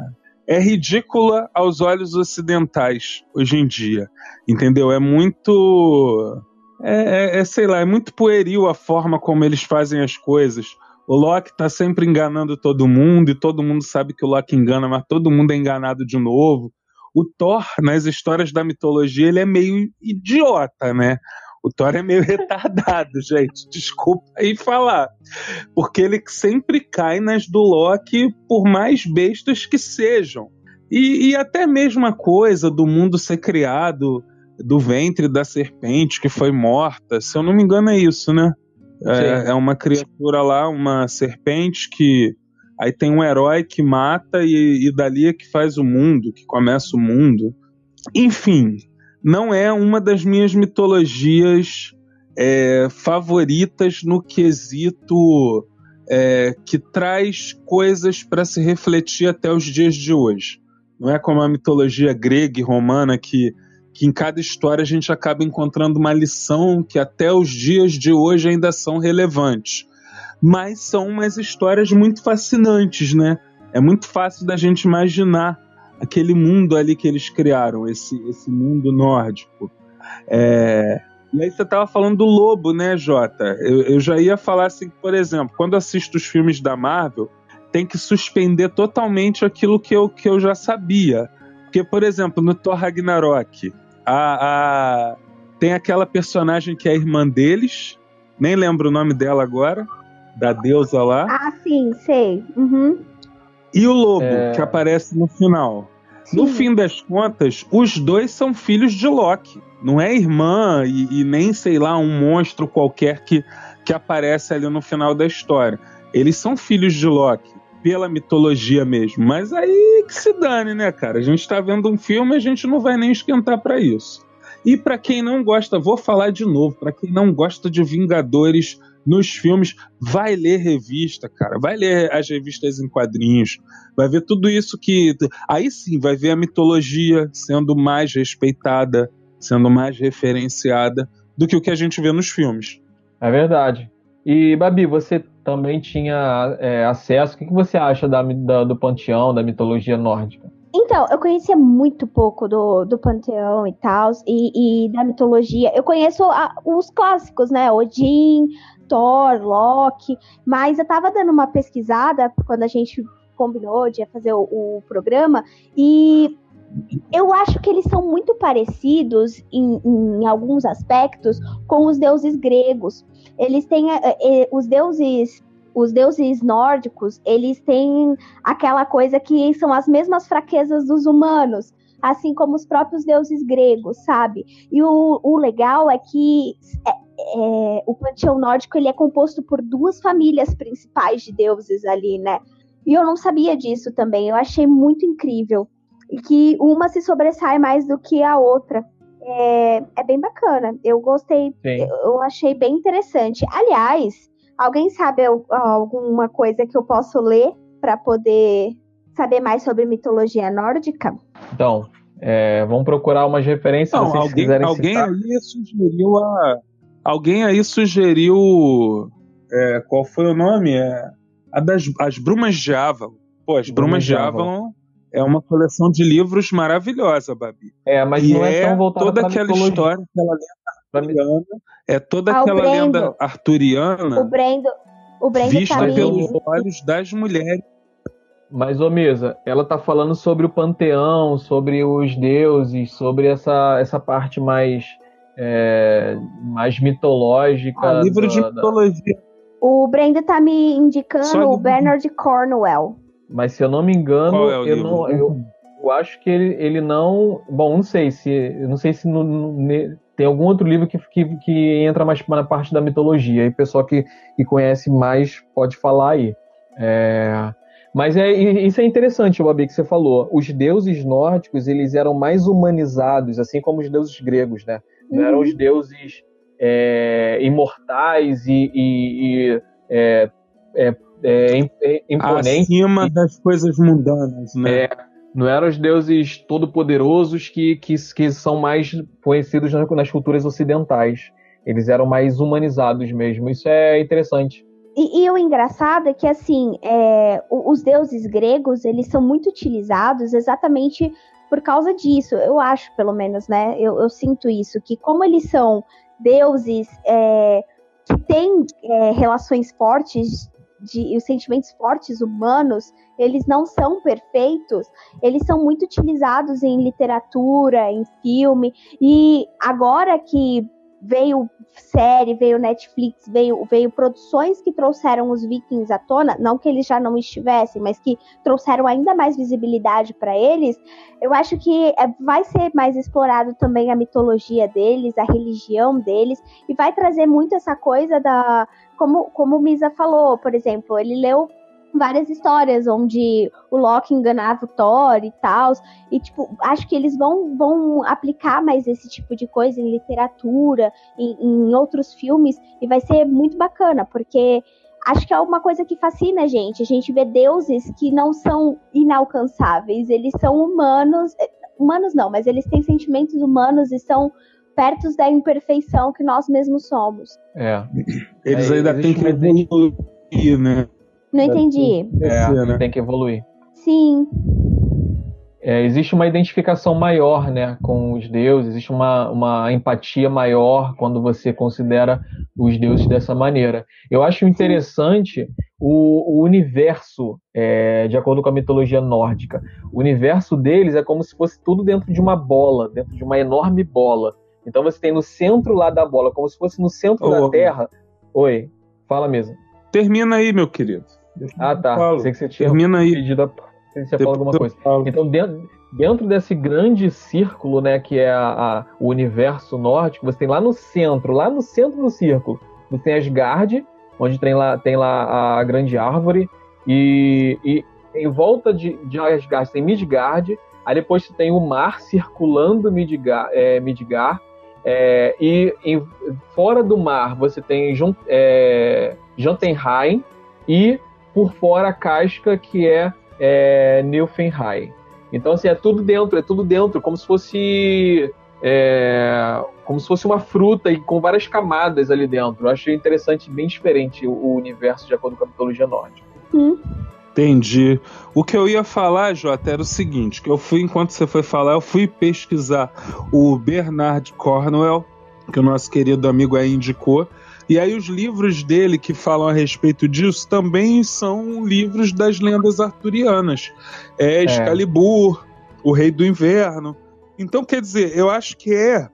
é ridícula aos olhos ocidentais hoje em dia. Entendeu? É muito. É, é- é, sei lá, é muito pueril a forma como eles fazem as coisas. O Loki tá sempre enganando todo mundo, e todo mundo sabe que o Loki engana, mas todo mundo é enganado de novo. O Thor, nas histórias da mitologia, ele é meio idiota, né? O Thor é meio retardado, gente. Desculpa aí falar. Porque ele sempre cai nas do Loki, por mais bestas que sejam. E, e até mesmo a coisa do mundo ser criado do ventre da serpente que foi morta, se eu não me engano é isso, né? É, é uma criatura lá, uma serpente que aí tem um herói que mata e, e dali é que faz o mundo, que começa o mundo. Enfim, não é uma das minhas mitologias é, favoritas no quesito é, que traz coisas para se refletir até os dias de hoje. Não é como a mitologia grega e romana que, que em cada história a gente acaba encontrando uma lição que até os dias de hoje ainda são relevantes. Mas são umas histórias muito fascinantes, né? É muito fácil da gente imaginar aquele mundo ali que eles criaram, esse, esse mundo nórdico. É, E aí você estava falando do lobo, né, Jota? Eu, eu já ia falar assim, por exemplo, quando assisto os filmes da Marvel, tem que suspender totalmente aquilo que eu, que eu já sabia. Porque, por exemplo, no Thor Ragnarok, a, a- tem aquela personagem que é a irmã deles, nem lembro o nome dela agora, da deusa lá, Ah, sim, sei. Uhum. e o lobo, É. que aparece no final. Sim. No fim das contas, os dois são filhos de Loki. Não é irmã e, e nem, sei lá, um monstro qualquer que, que aparece ali no final da história. Eles são filhos de Loki, pela mitologia mesmo. Mas aí que se dane, né, cara? A gente tá vendo um filme a gente não vai nem esquentar pra isso. E pra quem não gosta, vou falar de novo, pra quem não gosta de Vingadores nos filmes, vai ler revista, cara. Vai ler as revistas em quadrinhos. Vai ver tudo isso que. Aí sim, vai ver a mitologia sendo mais respeitada, sendo mais referenciada do que o que a gente vê nos filmes. É verdade. E, Babi, você também tinha é, acesso. O que, você acha da, da- do panteão, da mitologia nórdica? Então, eu conhecia muito pouco do, do panteão e tal, e, e da mitologia. Eu conheço a- os clássicos, né? Odin, Thor, Loki, mas eu tava dando uma pesquisada quando a gente combinou de fazer o, o programa, e eu acho que eles são muito parecidos em, em alguns aspectos com os deuses gregos. Eles têm eh, eh, os deuses os deuses nórdicos, eles têm aquela coisa que são as mesmas fraquezas dos humanos, assim como os próprios deuses gregos, sabe? E o, o legal é que é, é, o panteão nórdico ele é composto por duas famílias principais de deuses ali, né? E eu não sabia disso também, eu achei muito incrível. E que uma se sobressai mais do que a outra. É, é bem bacana. Eu gostei, eu, eu achei bem interessante. Aliás, Alguém sabe alguma coisa que eu posso ler para poder saber mais sobre mitologia nórdica? Então, é, vamos procurar umas referências Não, se vocês alguém, quiserem alguém citar. aí sugeriu a. Alguém aí sugeriu. é, qual foi o nome? É, a das as Brumas de Avalon. Pô, as Brumas de Avalon é uma coleção de livros maravilhosa, Babi. É, mas e não é, é tão voltada toda aquela mitologia. história, aquela lenda arturiana. É toda Ah, aquela lenda arturiana O Brendo, o Brendo vista tá pelos olhos das mulheres. Mas, ô Misa, ela tá falando sobre o panteão, sobre os deuses, sobre essa, essa parte mais, é, mais mitológica. Ah, livro de da- da- mitologia. O Brendo tá me Só indicando o Bernard Cornwell. Mas se eu não me engano, é eu, livro? não, eu, eu acho que ele, ele não. Bom, não sei se. eu Não sei se no- no- ne- tem algum outro livro que, que, que entra mais na parte da mitologia. E o pessoal que, que conhece mais pode falar aí. É, mas é, isso é interessante, Babi, que você falou. Os deuses nórdicos, eles eram mais humanizados, assim como os deuses gregos, né? Não eram Uhum. os deuses é, imortais e, e- e, é, é, é, im- imponentes. Acima das coisas mundanas, né? É, não eram os deuses todo-poderosos que, que, que são mais conhecidos nas, nas culturas ocidentais. Eles eram mais humanizados mesmo. Isso é interessante. E, e o engraçado é que, assim, é, os deuses gregos, eles são muito utilizados exatamente por causa disso. Eu acho, pelo menos, né? Eu, eu sinto isso, que como eles são deuses é, que têm é, relações fortes, de, os sentimentos fortes humanos, eles não são perfeitos, eles são muito utilizados em literatura, em filme, e agora que veio série, veio Netflix, veio, veio produções que trouxeram os vikings à tona, não que eles já não estivessem, mas que trouxeram ainda mais visibilidade para eles, eu acho que é, vai ser mais explorado também a mitologia deles, a religião deles, e vai trazer muito essa coisa da. Como, como o Misa falou, por exemplo, ele leu várias histórias onde o Loki enganava o Thor e tal. E, tipo, acho que eles vão, vão aplicar mais esse tipo de coisa em literatura, em, em outros filmes, e vai ser muito bacana, porque acho que é uma coisa que fascina a gente. A gente vê deuses que não são inalcançáveis, eles são humanos. eh, Humanos não, mas eles têm sentimentos humanos e são perto da imperfeição que nós mesmos somos. É. Eles É, ainda têm que evoluir, né? Não entendi. É, né? tem que evoluir. Sim. É, existe uma identificação maior né, com os deuses, existe uma, uma empatia maior quando você considera os deuses dessa maneira. Eu acho interessante o, o universo, é, de acordo com a mitologia nórdica. O universo deles é como se fosse tudo dentro de uma bola, dentro de uma enorme bola. Então você tem no centro lá da bola, como se fosse no centro da Ô, Terra. Oi, fala mesmo. Termina aí, meu querido. Ah, tá. Sei que você tinha Termina aí. pedido a... sei que você falou alguma coisa. Então, dentro, dentro desse grande círculo, né, que é a- a- o universo nórdico, você tem lá no centro, lá no centro do círculo, você tem Asgard, onde tem lá, tem lá a grande árvore, e, e em volta de, de Asgard tem Midgard, aí depois você tem o mar circulando Midgard, é, Midgard é, e em- fora do mar você tem Jun- é, e por fora a casca que é, é Nilfenheim. Então, assim, é tudo dentro, é tudo dentro, como se fosse. é, como se fosse uma fruta e com várias camadas ali dentro. Eu achei interessante, bem diferente o, o universo de acordo com a mitologia nórdica. Entendi. O que eu ia falar, Jota, era o seguinte: que eu fui, enquanto você foi falar, eu fui pesquisar o Bernard Cornwell, que o nosso querido amigo aí indicou. E aí os livros dele que falam a respeito disso também são livros das lendas arturianas. É Excalibur, o Rei do Inverno. Então, quer dizer, eu acho que é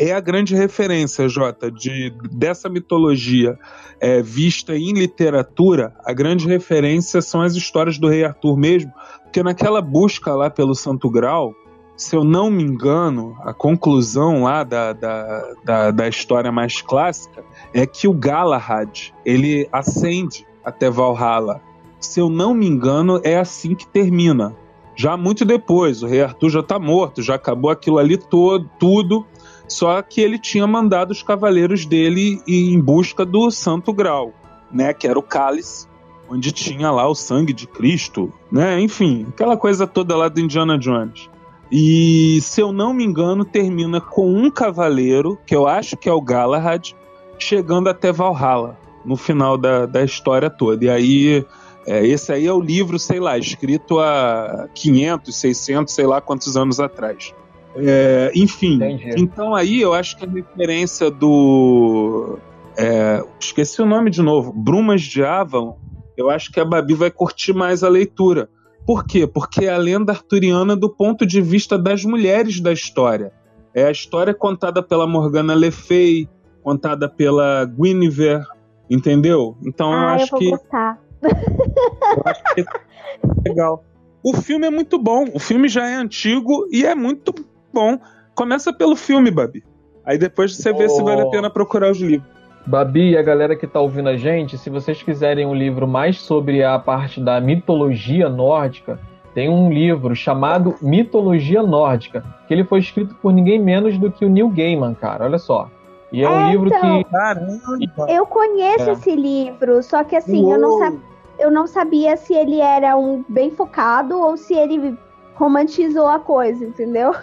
é a grande referência, Jota, de, dessa mitologia é, vista em literatura. A grande referência são as histórias do Rei Arthur mesmo, porque naquela busca lá pelo Santo Grau, se eu não me engano, a conclusão lá da, da, da, da história mais clássica é que o Galahad ele ascende até Valhalla. Se eu não me engano, é assim que termina. Já muito depois, o rei Arthur já está morto, já acabou aquilo ali todo, tudo. Só que ele tinha mandado os cavaleiros dele em busca do Santo Grau, né? Que era o cálice, onde tinha lá o sangue de Cristo, né? Enfim, aquela coisa toda lá do Indiana Jones. E se eu não me engano, termina com um cavaleiro, que eu acho que é o Galahad, chegando até Valhalla, no final da, da história toda. E aí, é, esse aí é o livro, sei lá, escrito há 500, 600, sei lá quantos anos atrás. É, enfim, Entendi. então aí eu acho que a referência do. É, esqueci o nome de novo, Brumas de Avon, eu acho que a Babi vai curtir mais a leitura. Por quê? Porque é a lenda arturiana do ponto de vista das mulheres da história. É a história contada pela Morgana Le Fay, contada pela Guinevere, entendeu? Então ah, eu acho eu que. Gostar. Eu acho que é legal. O filme é muito bom. O filme já é antigo e é muito bom. Começa pelo filme, Babi. Aí depois você vê oh. se vale a pena procurar os livros. Babi e a galera que está ouvindo a gente, se vocês quiserem um livro mais sobre a parte da mitologia nórdica, tem um livro chamado Mitologia Nórdica, que ele foi escrito por ninguém menos do que o Neil Gaiman, cara. Olha só. E é, um é, livro então, que. Caramba. Eu conheço é. esse livro, só que assim, eu não, eu não sabia se ele era um bem focado ou se ele romantizou a coisa, entendeu?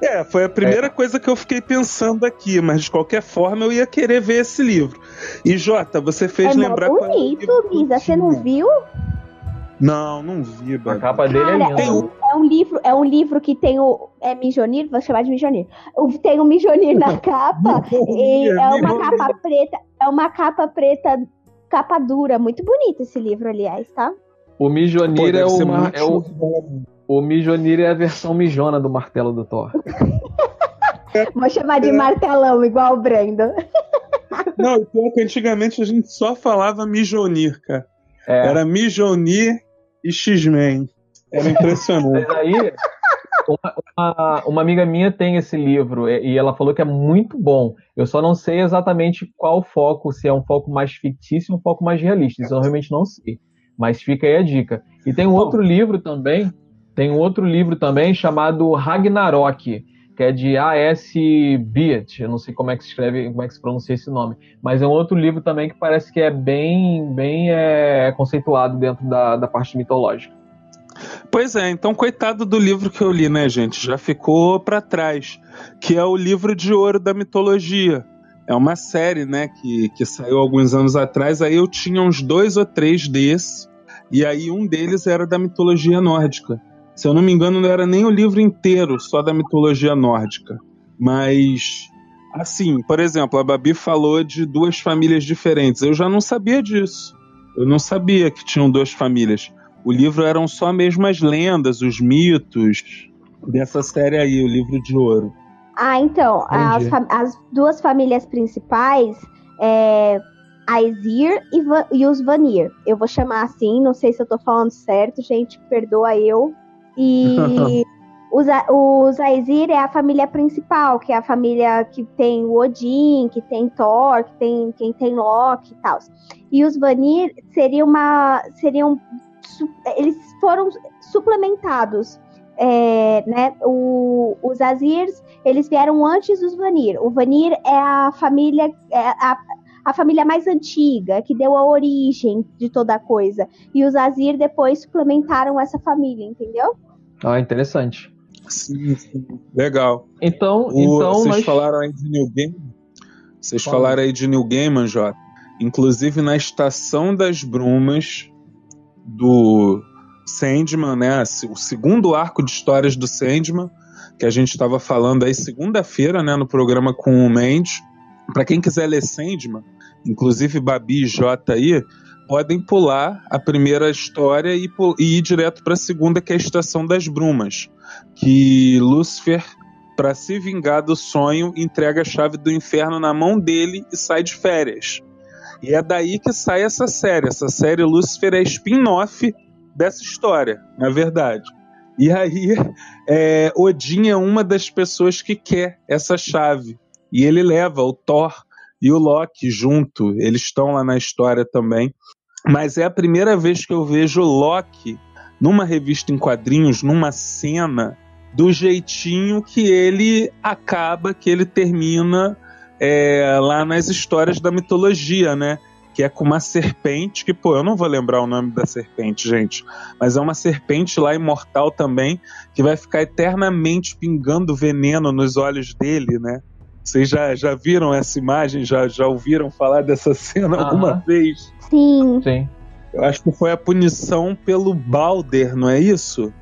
É, foi a primeira é. coisa que eu fiquei pensando aqui, mas de qualquer forma eu ia querer ver esse livro. E Jota, você fez é lembrar qual é bonito, Misa, você não viu? Não, não vi, A capa dele é linda. É um, é um, livro, é um livro que tem o é Mijonir, vou chamar de Mijonir. Tem o Mijonir na capa e é uma capa preta, é uma capa preta, capa dura, muito bonito esse livro, aliás, tá? O Mijonir é, uma, é o o Mijonir é a versão mijona do martelo do Thor. Vou chamar de martelão, igual o Brendo. Não, pior que antigamente a gente só falava Mijonir, cara. É. Era Mijonir e X-Men. Era impressionante. Mas aí, uma, uma, uma, amiga minha tem esse livro e ela falou que é muito bom. Eu só não sei exatamente qual foco, se é um foco mais fictício ou um foco mais realista. Isso eu realmente não sei. Mas fica aí a dica. E tem um outro livro também tem um outro livro também chamado Ragnarok, que é de A.S. Beat, eu não sei como é que se escreve, como é que se pronuncia esse nome, mas é um outro livro também que parece que é bem, bem é, conceituado dentro da, da parte mitológica. Pois é, então coitado do livro que eu li, né, gente? Já ficou para trás, que é o livro de ouro da mitologia. É uma série, né, que, que saiu alguns anos atrás. Aí eu tinha uns dois ou três desses, e aí um deles era da mitologia nórdica. Se eu não me engano, não era nem o livro inteiro só da mitologia nórdica. Mas, assim, por exemplo, a Babi falou de duas famílias diferentes. Eu já não sabia disso. Eu não sabia que tinham duas famílias. O livro eram só mesmo as lendas, os mitos dessa série aí, o livro de ouro. Ah, então, as, as, duas famílias principais é Aesir e, e, os Vanir. Eu vou chamar assim, não sei se eu tô falando certo, gente, perdoa eu. E os, os Aesir é a família principal, que é a família que tem o Odin, que tem Thor, que tem quem tem Loki e tal. E os Vanir seriam uma. seriam. Eles foram suplementados. É, né, o, os Azirs, eles vieram antes dos Vanir. O Vanir é a família, é a, a família mais antiga, que deu a origem de toda a coisa. E os Azir depois suplementaram essa família, entendeu? Ah, interessante. Sim, sim. Legal. Então, o, então vocês nós... falaram aí de New Game. Vocês Fala. falaram aí de New Gaiman, Jota. Inclusive na Estação das Brumas do Sandman, né? O segundo arco de histórias do Sandman, que a gente estava falando aí segunda-feira, né, no programa com o Mendes. Para quem quiser ler Sandman, inclusive Babi e Jota aí, podem pular a primeira história e, e ir direto para a segunda, que é a Estação das Brumas. Que Lúcifer, para se vingar do sonho, entrega a chave do inferno na mão dele e sai de férias. E é daí que sai essa série. Essa série Lúcifer é spin-off dessa história, na verdade. E aí, é, Odin é uma das pessoas que quer essa chave. E ele leva o Thor e o Loki junto. Eles estão lá na história também. Mas é a primeira vez que eu vejo Loki numa revista em quadrinhos, numa cena, do jeitinho que ele acaba, que ele termina é, lá nas histórias da mitologia, né? Que é com uma serpente, que, pô, eu não vou lembrar o nome da serpente, gente, mas é uma serpente lá imortal também, que vai ficar eternamente pingando veneno nos olhos dele, né? Vocês já, já viram essa imagem? Já, já ouviram falar dessa cena alguma vez? Sim. Sim. Eu acho que foi a punição pelo Balder, não é isso?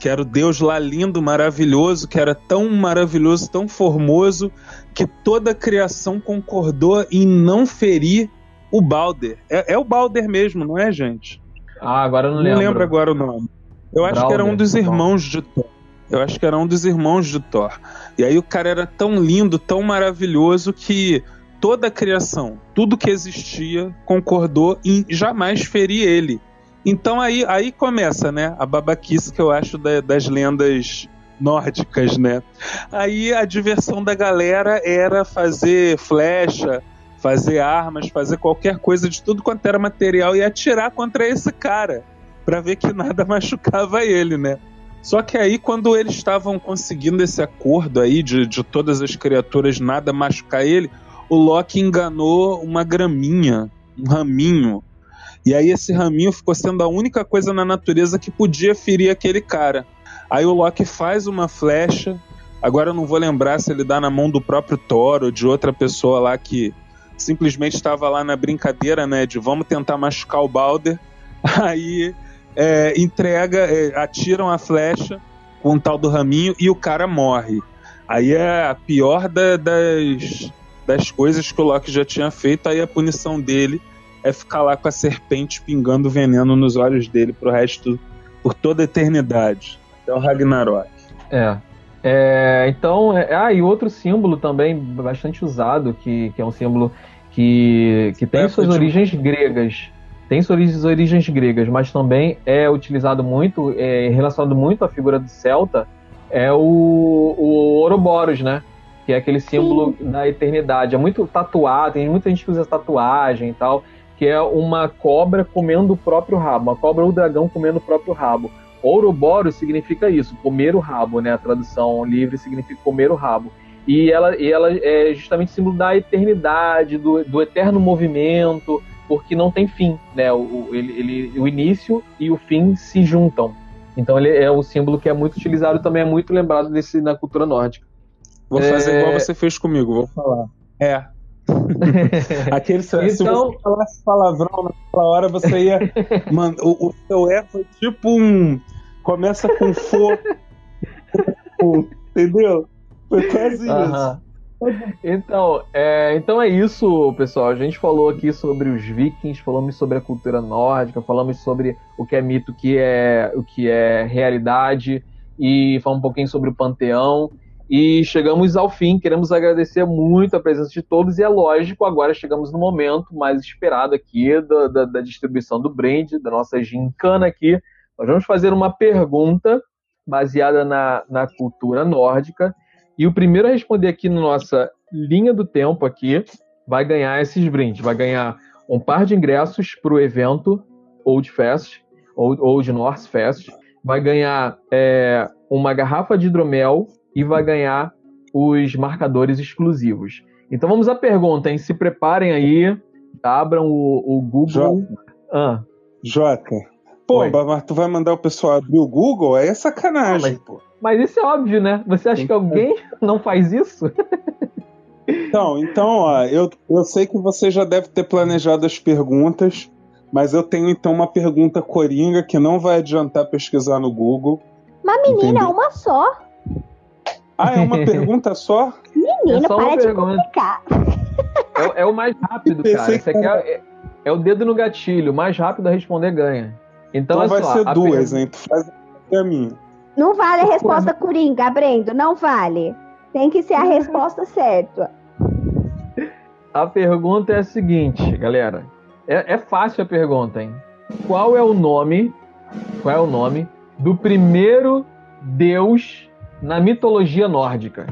Que era o deus lá lindo, maravilhoso, que era tão maravilhoso, tão formoso, que toda a criação concordou em não ferir o Balder. É, é o Balder mesmo, não é, gente? Ah, agora eu não Não lembro. lembro agora o nome. Eu acho que era um dos irmãos de Thor. Eu acho que era um dos irmãos de Thor. E aí o cara era tão lindo, tão maravilhoso que toda a criação, tudo que existia, concordou em jamais ferir ele. Então aí, aí começa, né, a babaquice que eu acho da- das lendas nórdicas, né? Aí a diversão da galera era fazer flecha, fazer armas, fazer qualquer coisa de tudo quanto era material e atirar contra esse cara, Pra ver que nada machucava ele, né? Só que aí, quando eles estavam conseguindo esse acordo aí de, de todas as criaturas nada machucar ele, o Loki enganou uma graminha, um raminho. E aí esse raminho ficou sendo a única coisa na natureza que podia ferir aquele cara. Aí o Loki faz uma flecha. Agora eu não vou lembrar se ele dá na mão do próprio Thor ou de outra pessoa lá que simplesmente estava lá na brincadeira, né? De vamos tentar machucar o Balder. Aí é, entrega, é, atiram a flecha com o tal do raminho e o cara morre. Aí é a pior da- das, das coisas que o Loki já tinha feito. Aí a punição dele é ficar lá com a serpente pingando veneno nos olhos dele pro resto, por toda a eternidade. Até o Ragnarok. É. É, então, é, ah, e outro símbolo também bastante usado, que, que é um símbolo que, que tem É, suas de- origens gregas. Tem suas origens, gregas, mas também é utilizado muito, é, relacionado muito à figura do Celta, é o, o Ouroboros, né? Que é aquele símbolo da eternidade. É muito tatuado, tem muita gente que usa tatuagem e tal, que é uma cobra comendo o próprio rabo, uma cobra ou dragão comendo o próprio rabo. Ouroboros significa isso, comer o rabo, né? A tradução livre significa comer o rabo. E ela, e ela é justamente símbolo da eternidade, do, do eterno movimento, porque não tem fim, né? O, ele, ele- o início e o fim se juntam. Então ele é um símbolo que é muito utilizado, também é muito lembrado desse na cultura nórdica. Vou É. fazer igual você fez comigo, vou falar. É. Aquele, se, se Então- você falasse palavrão naquela hora, você ia. Mano, o, o seu é foi tipo um. Começa com fo. Entendeu? Foi quase isso. Então é, então é isso, pessoal. A gente falou aqui sobre os vikings, falamos sobre a cultura nórdica, falamos sobre o que é mito, o que é, o que é realidade, e falamos um pouquinho sobre o panteão. E chegamos ao fim. Queremos agradecer muito a presença de todos. E é lógico, agora chegamos no momento mais esperado aqui da, da, da distribuição do brand, da nossa gincana aqui. Nós vamos fazer uma pergunta baseada na, na cultura nórdica. E o primeiro a responder aqui na nossa linha do tempo aqui vai ganhar esses brindes. Vai ganhar um par de ingressos para o evento Old Fest, Old, Old North Fest. Vai ganhar é, uma garrafa de hidromel e vai ganhar os marcadores exclusivos. Então vamos à pergunta, hein? Se preparem aí, abram o, o Google. Jota. Ah, Jota. Pô, mas tu vai mandar o pessoal abrir o Google? Aí é sacanagem, Ah, pô. Mas isso é óbvio, né? Você acha que alguém não faz isso? Então, então, ó, eu, eu sei que você já deve ter planejado as perguntas, mas eu tenho então uma pergunta coringa que não vai adiantar pesquisar no Google. Mas, menina, Entendi. é uma só. Ah, é uma pergunta só? Menina, É só uma para de complicar. É, é o mais rápido, cara. Isso aqui é, é- é o dedo no gatilho. Mais rápido a responder ganha. Então, Então é vai só, ser a duas, pergunta- hein? Tu faz a minha. Não vale a resposta coringa, Brendo, não vale. Tem que ser a resposta certa. A pergunta é a seguinte, galera. É, é fácil a pergunta, hein? Qual é o nome? Qual é o nome do primeiro deus na mitologia nórdica?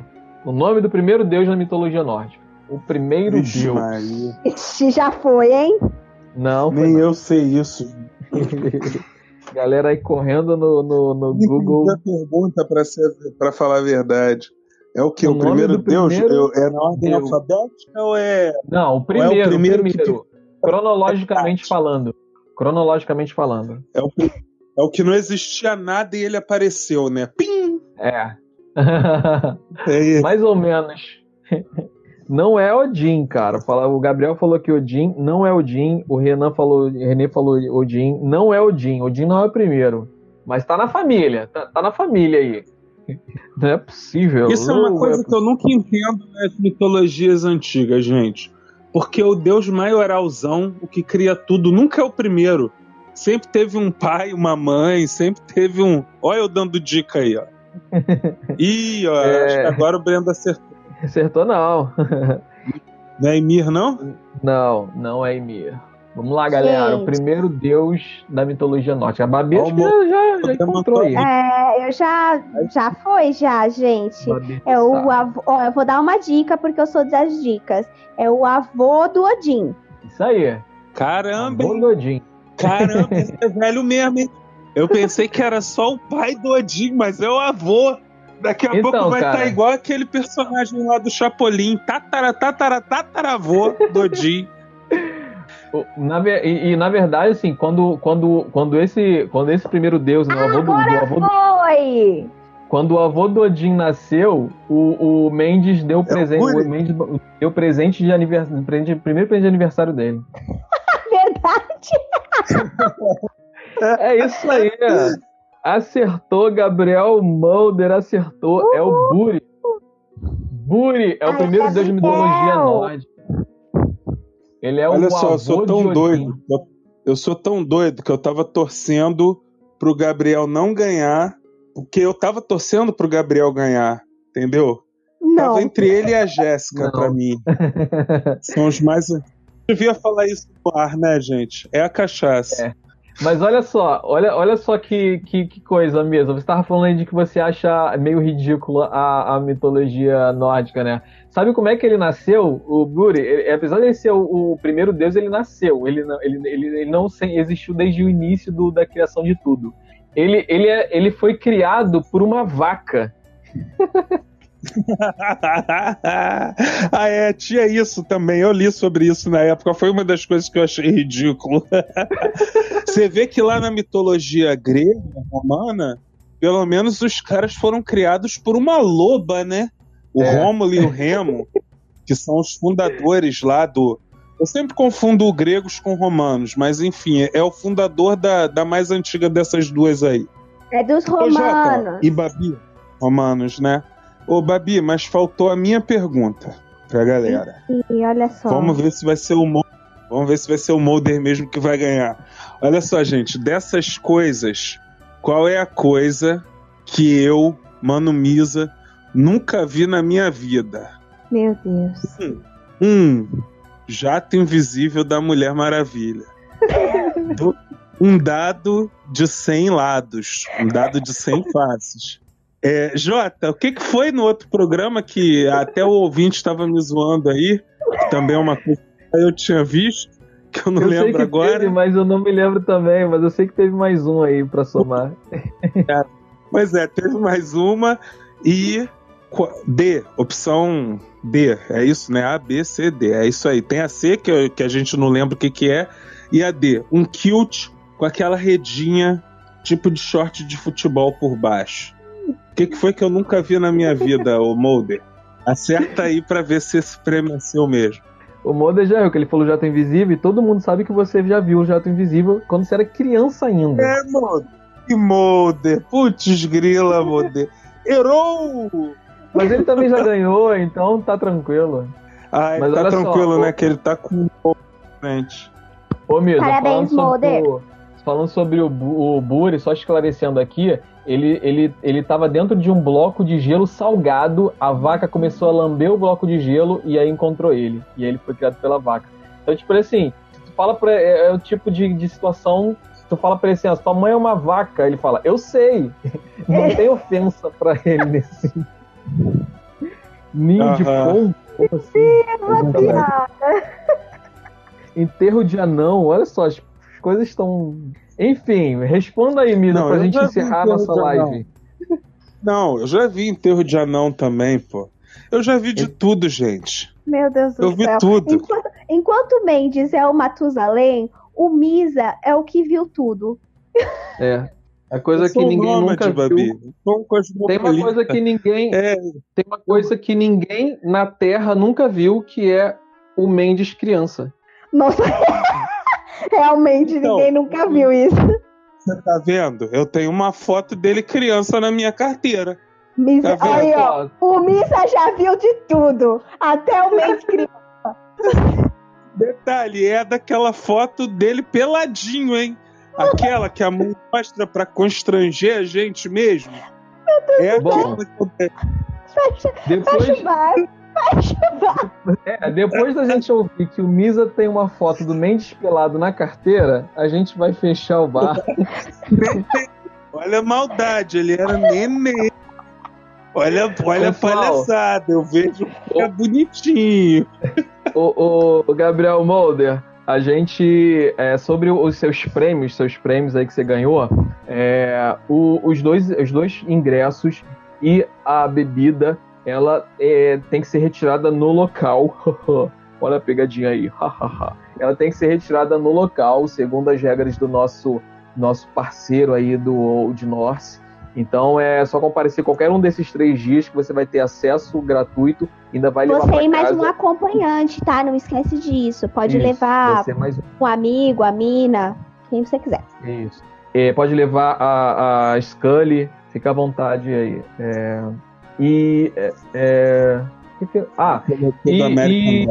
O nome do primeiro deus na mitologia nórdica. O primeiro Vixe, deus. Maria. Ixi, já foi, hein? Não, foi Nem não. eu sei isso. Galera aí correndo no, no, no Google. A pergunta para falar a verdade. É o que? O O, primeiro Deus? primeiro é na ordem Deus. alfabética ou é. Não, o Ou é primeiro, o primeiro primeiro. que- Cronologicamente falando. Cronologicamente falando. É o, é o que não existia nada e ele apareceu, né? Pim! É. É, Mais ou menos. Não é Odin, cara. O Gabriel falou que Odin não é Odin. O Renan falou, o René falou Odin. Não é Odin. Odin não é o primeiro. Mas tá na família. Tá, tá na família aí. Não é possível. Isso é uma Não coisa que eu nunca entendo nas mitologias antigas, gente. Porque o Deus maioralzão, o que cria tudo, nunca é o primeiro. Sempre teve um pai, uma mãe, sempre teve um. Olha eu dando dica aí, ó. Ih, ó, É. acho que agora o Brenda acertou. Acertou, não. Não é Emir, não? Não, não é Ymir. Vamos lá, galera. O Gente. primeiro deus da mitologia nórdica. A Babi acho que já, já encontrou aí. É, eu já, já foi, já, gente. Babi É o avô, ó, eu vou dar uma dica porque eu sou das dicas. É o avô do Odin. Isso aí. Caramba? Avô do Odin. caramba, esse é velho mesmo, hein? Eu pensei que era só o pai do Odin, mas é o avô. Daqui a Então, pouco vai estar igual aquele personagem lá do Chapolin, tatara, tatara, tataravô do Na, e, e, na verdade, assim, quando, quando, quando, esse, quando esse primeiro deus, né, o avô do, do avô do- Foi! quando o avô do Odin nasceu, o, o Mendes deu presente, Guri. o Mendes deu presente de aniversário, presente, primeiro presente de aniversário dele. Verdade. É isso aí. Acertou, Gabriel Mulder acertou. É o Buri. Buri é o Ai, primeiro deus de mitologia nórdica. Ele é Olha o só, avô eu sou tão doido. Eu, eu sou tão doido que eu tava torcendo pro Gabriel não ganhar, porque eu tava torcendo pro Gabriel ganhar, entendeu? Não. Tava entre ele e a Jéssica pra mim. São os mais. Devia falar isso no ar, né, gente? É a cachaça. É. Mas olha só, olha, olha só que, que, que coisa mesmo. Você estava falando aí de que você acha meio ridícula a, a mitologia nórdica, né? Sabe como é que ele nasceu? O Buri, ele- apesar de ele ser o, o primeiro deus, ele nasceu. Ele não, ele, ele, ele não existiu desde o início do- da criação de tudo. Ele, ele, é, ele foi criado por uma vaca. ah, é, tinha isso também. Eu li sobre isso na época. Foi uma das coisas que eu achei ridículo. Você vê que lá na mitologia grega, romana, pelo menos os caras foram criados por uma loba, né? O É. Rômulo e o Remo, que são os fundadores lá do. Eu sempre confundo gregos com romanos, mas enfim, é o fundador da, da mais antiga dessas duas aí. É dos Ô, Jota, romanos. e Babi? Romanos, né? Ô, Babi, mas faltou a minha pergunta pra galera. E olha só. Vamos ver se vai ser o Mo- Vamos ver se vai ser o Mulder mesmo que vai ganhar. Olha só, gente, dessas coisas, qual é a coisa que eu, Mano Misa, nunca vi na minha vida? Meu Deus. Um, jato invisível da Mulher Maravilha. Do- um dado de 100 lados. Um dado de 100 faces. É, Jota, o que, que foi no outro programa que até o ouvinte estava me zoando aí? Que também é uma coisa que eu tinha visto, que eu não eu sei lembro que agora. teve, mas eu não me lembro também. Mas eu sei que teve mais um aí pra somar. Mas é, teve mais uma e D, opção D, é isso, né? A, B, C, D, é isso aí. Tem a C, que, eu- que a gente não lembra o que, que é, e a D, um kilt com aquela redinha, tipo de short de futebol por baixo. O que, que foi que eu nunca vi na minha vida, o Mulder? Acerta aí pra ver se esse prêmio é seu mesmo. O Mulder já viu que ele falou jato invisível e todo mundo sabe que você já viu o jato invisível quando você era criança ainda. É, Mulder. Que Mulder. Putz, grila, Mulder. Errou! Mas ele também já ganhou, então tá tranquilo. Mas tá só, tranquilo, o- né? Que ele tá com o na frente. Ô, Misa, Parabéns, Mulder. Falando sobre o, o Buri, só esclarecendo aqui, ele, ele, ele tava dentro de um bloco de gelo salgado, a vaca começou a lamber o bloco de gelo e aí encontrou ele. E aí ele foi criado pela vaca. Então, tipo assim, se tu fala pra é, é o tipo de, de situação, se tu fala pra ele assim, ó, sua mãe é uma vaca, ele fala, eu sei. Não tem ofensa pra ele nesse. Ninho de Aham. pombo? Como assim? Enterro de anão, olha só, as coisas estão. Enfim, responda aí, Não, pra eu gente já vi encerrar enterro nossa de anão. live. Não, eu já vi enterro de anão também, pô. Eu já vi de tudo, gente. Meu Deus do Eu vi céu. tudo. Enquanto, enquanto o Mendes é o Matusalém, o Misa é o que viu tudo. É. É coisa Eu que ninguém nômade, nunca Babi. viu. Tem uma coisa que ninguém. É, Tem uma coisa que ninguém na Terra nunca viu, que é o Mendes criança. Nossa, realmente Então, ninguém nunca viu isso. você tá vendo? Eu tenho uma foto dele criança na minha carteira. Misa, Tá aí, ó, o Misa já viu de tudo. Até o Mendes criança. Detalhe, é daquela foto dele peladinho, hein? Aquela que a mãe mostra pra constranger a gente mesmo. É Bom. aquela que eu tenho. Vai Depois, chuvar. Vai chuvar. é, depois da gente ouvir que o Misa tem uma foto do Mendes pelado na carteira, a gente vai fechar o bar. Olha a maldade, ele era neném. Olha, olha a palhaçada, eu vejo que é bonitinho. o, o Gabriel Molder, a gente, é, sobre os seus prêmios, seus prêmios aí que você ganhou, é, o- os, dois, os dois ingressos e a bebida, ela é, tem que ser retirada no local. Olha a pegadinha aí. ela tem que ser retirada no local, segundo as regras do nosso, nosso parceiro aí do Old North. Então é só comparecer qualquer um desses três dias que você vai ter acesso gratuito, ainda vai levar Você e mais casa. um acompanhante, tá? Não esquece disso. Pode Isso, levar Você mais um. um amigo, a mina, quem você quiser. Isso. É, pode levar a, a Scully, fica à vontade aí. É, e. É, é, que ah, E- e-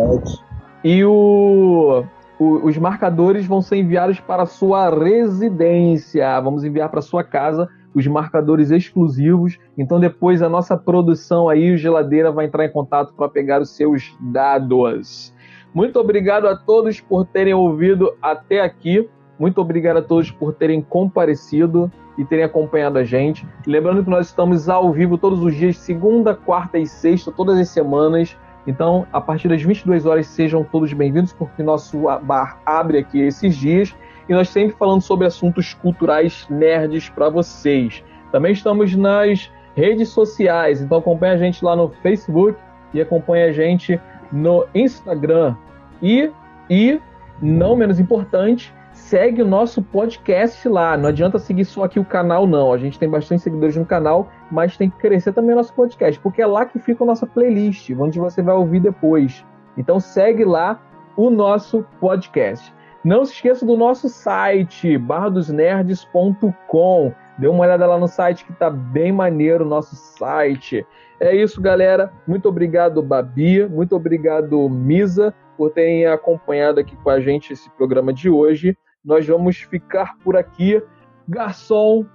e o, o- os marcadores vão ser enviados para a sua residência. Vamos enviar para sua casa os marcadores exclusivos. Então depois a nossa produção aí, o Geladeira, vai entrar em contato para pegar os seus dados. Muito obrigado a todos por terem ouvido até aqui. Muito obrigado a todos por terem comparecido e terem acompanhado a gente. Lembrando que nós estamos ao vivo todos os dias, segunda, quarta e sexta, todas as semanas. Então, a partir das 22 horas, sejam todos bem-vindos, porque nosso bar abre aqui esses dias e nós sempre falando sobre assuntos culturais nerds para vocês. Também estamos nas redes sociais, então acompanhe a gente lá no Facebook e acompanhe a gente no Instagram. E, e não menos importante, segue o nosso podcast lá. Não adianta seguir só aqui o canal, não. A gente tem bastante seguidores no canal, mas tem que crescer também o nosso podcast, porque é lá que fica a nossa playlist, onde você vai ouvir depois. Então segue lá o nosso podcast. Não se esqueça do nosso site, barradosnerds.com. Dê uma olhada lá no site que tá bem maneiro o nosso site. É isso, galera. Muito obrigado, Babi. Muito obrigado, Misa, por terem acompanhado aqui com a gente esse programa de hoje. Nós vamos ficar por aqui. Garçom,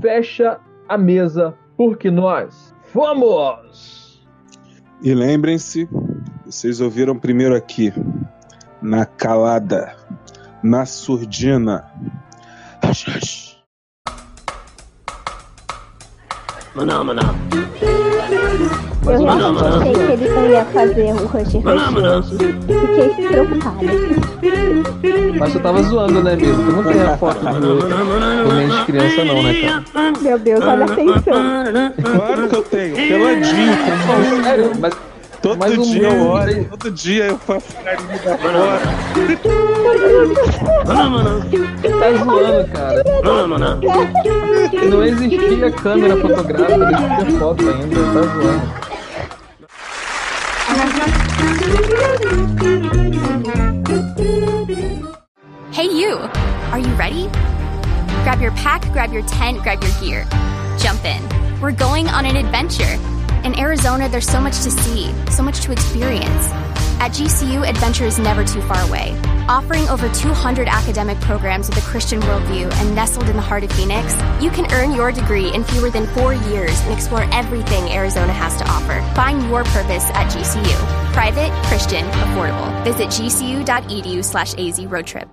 fecha a mesa, porque nós fomos! E lembrem-se, vocês ouviram primeiro aqui, na calada, na surdina. Hush, hush. Eu realmente achei que ele não ia fazer o Rush Rush hoje. Fiquei preocupada. Mas você tava zoando, né, Misa? Tu não tem a foto do, do Mendes criança, não, né, cara? Meu Deus, olha a atenção. Claro que eu tenho, peladinho, como Sério, mas todo Mas um dia eu olho, todo dia eu faço carinho da fora. você tá zoando, cara. Não existia câmera fotográfica, eu ter foto ainda, tá zoando. Hey, you! Are you ready? Grab your pack, grab your tent, grab your gear. Jump in. We're going on an adventure. In Arizona, there's so much to see, so much to experience. At GCU, adventure is never too far away. Offering over 200 academic programs with a Christian worldview and nestled in the heart of Phoenix, you can earn your degree in fewer than four years and explore everything Arizona has to offer. Find your purpose at GCU. Private, Christian, affordable. Visit gcu.edu slash az road trip.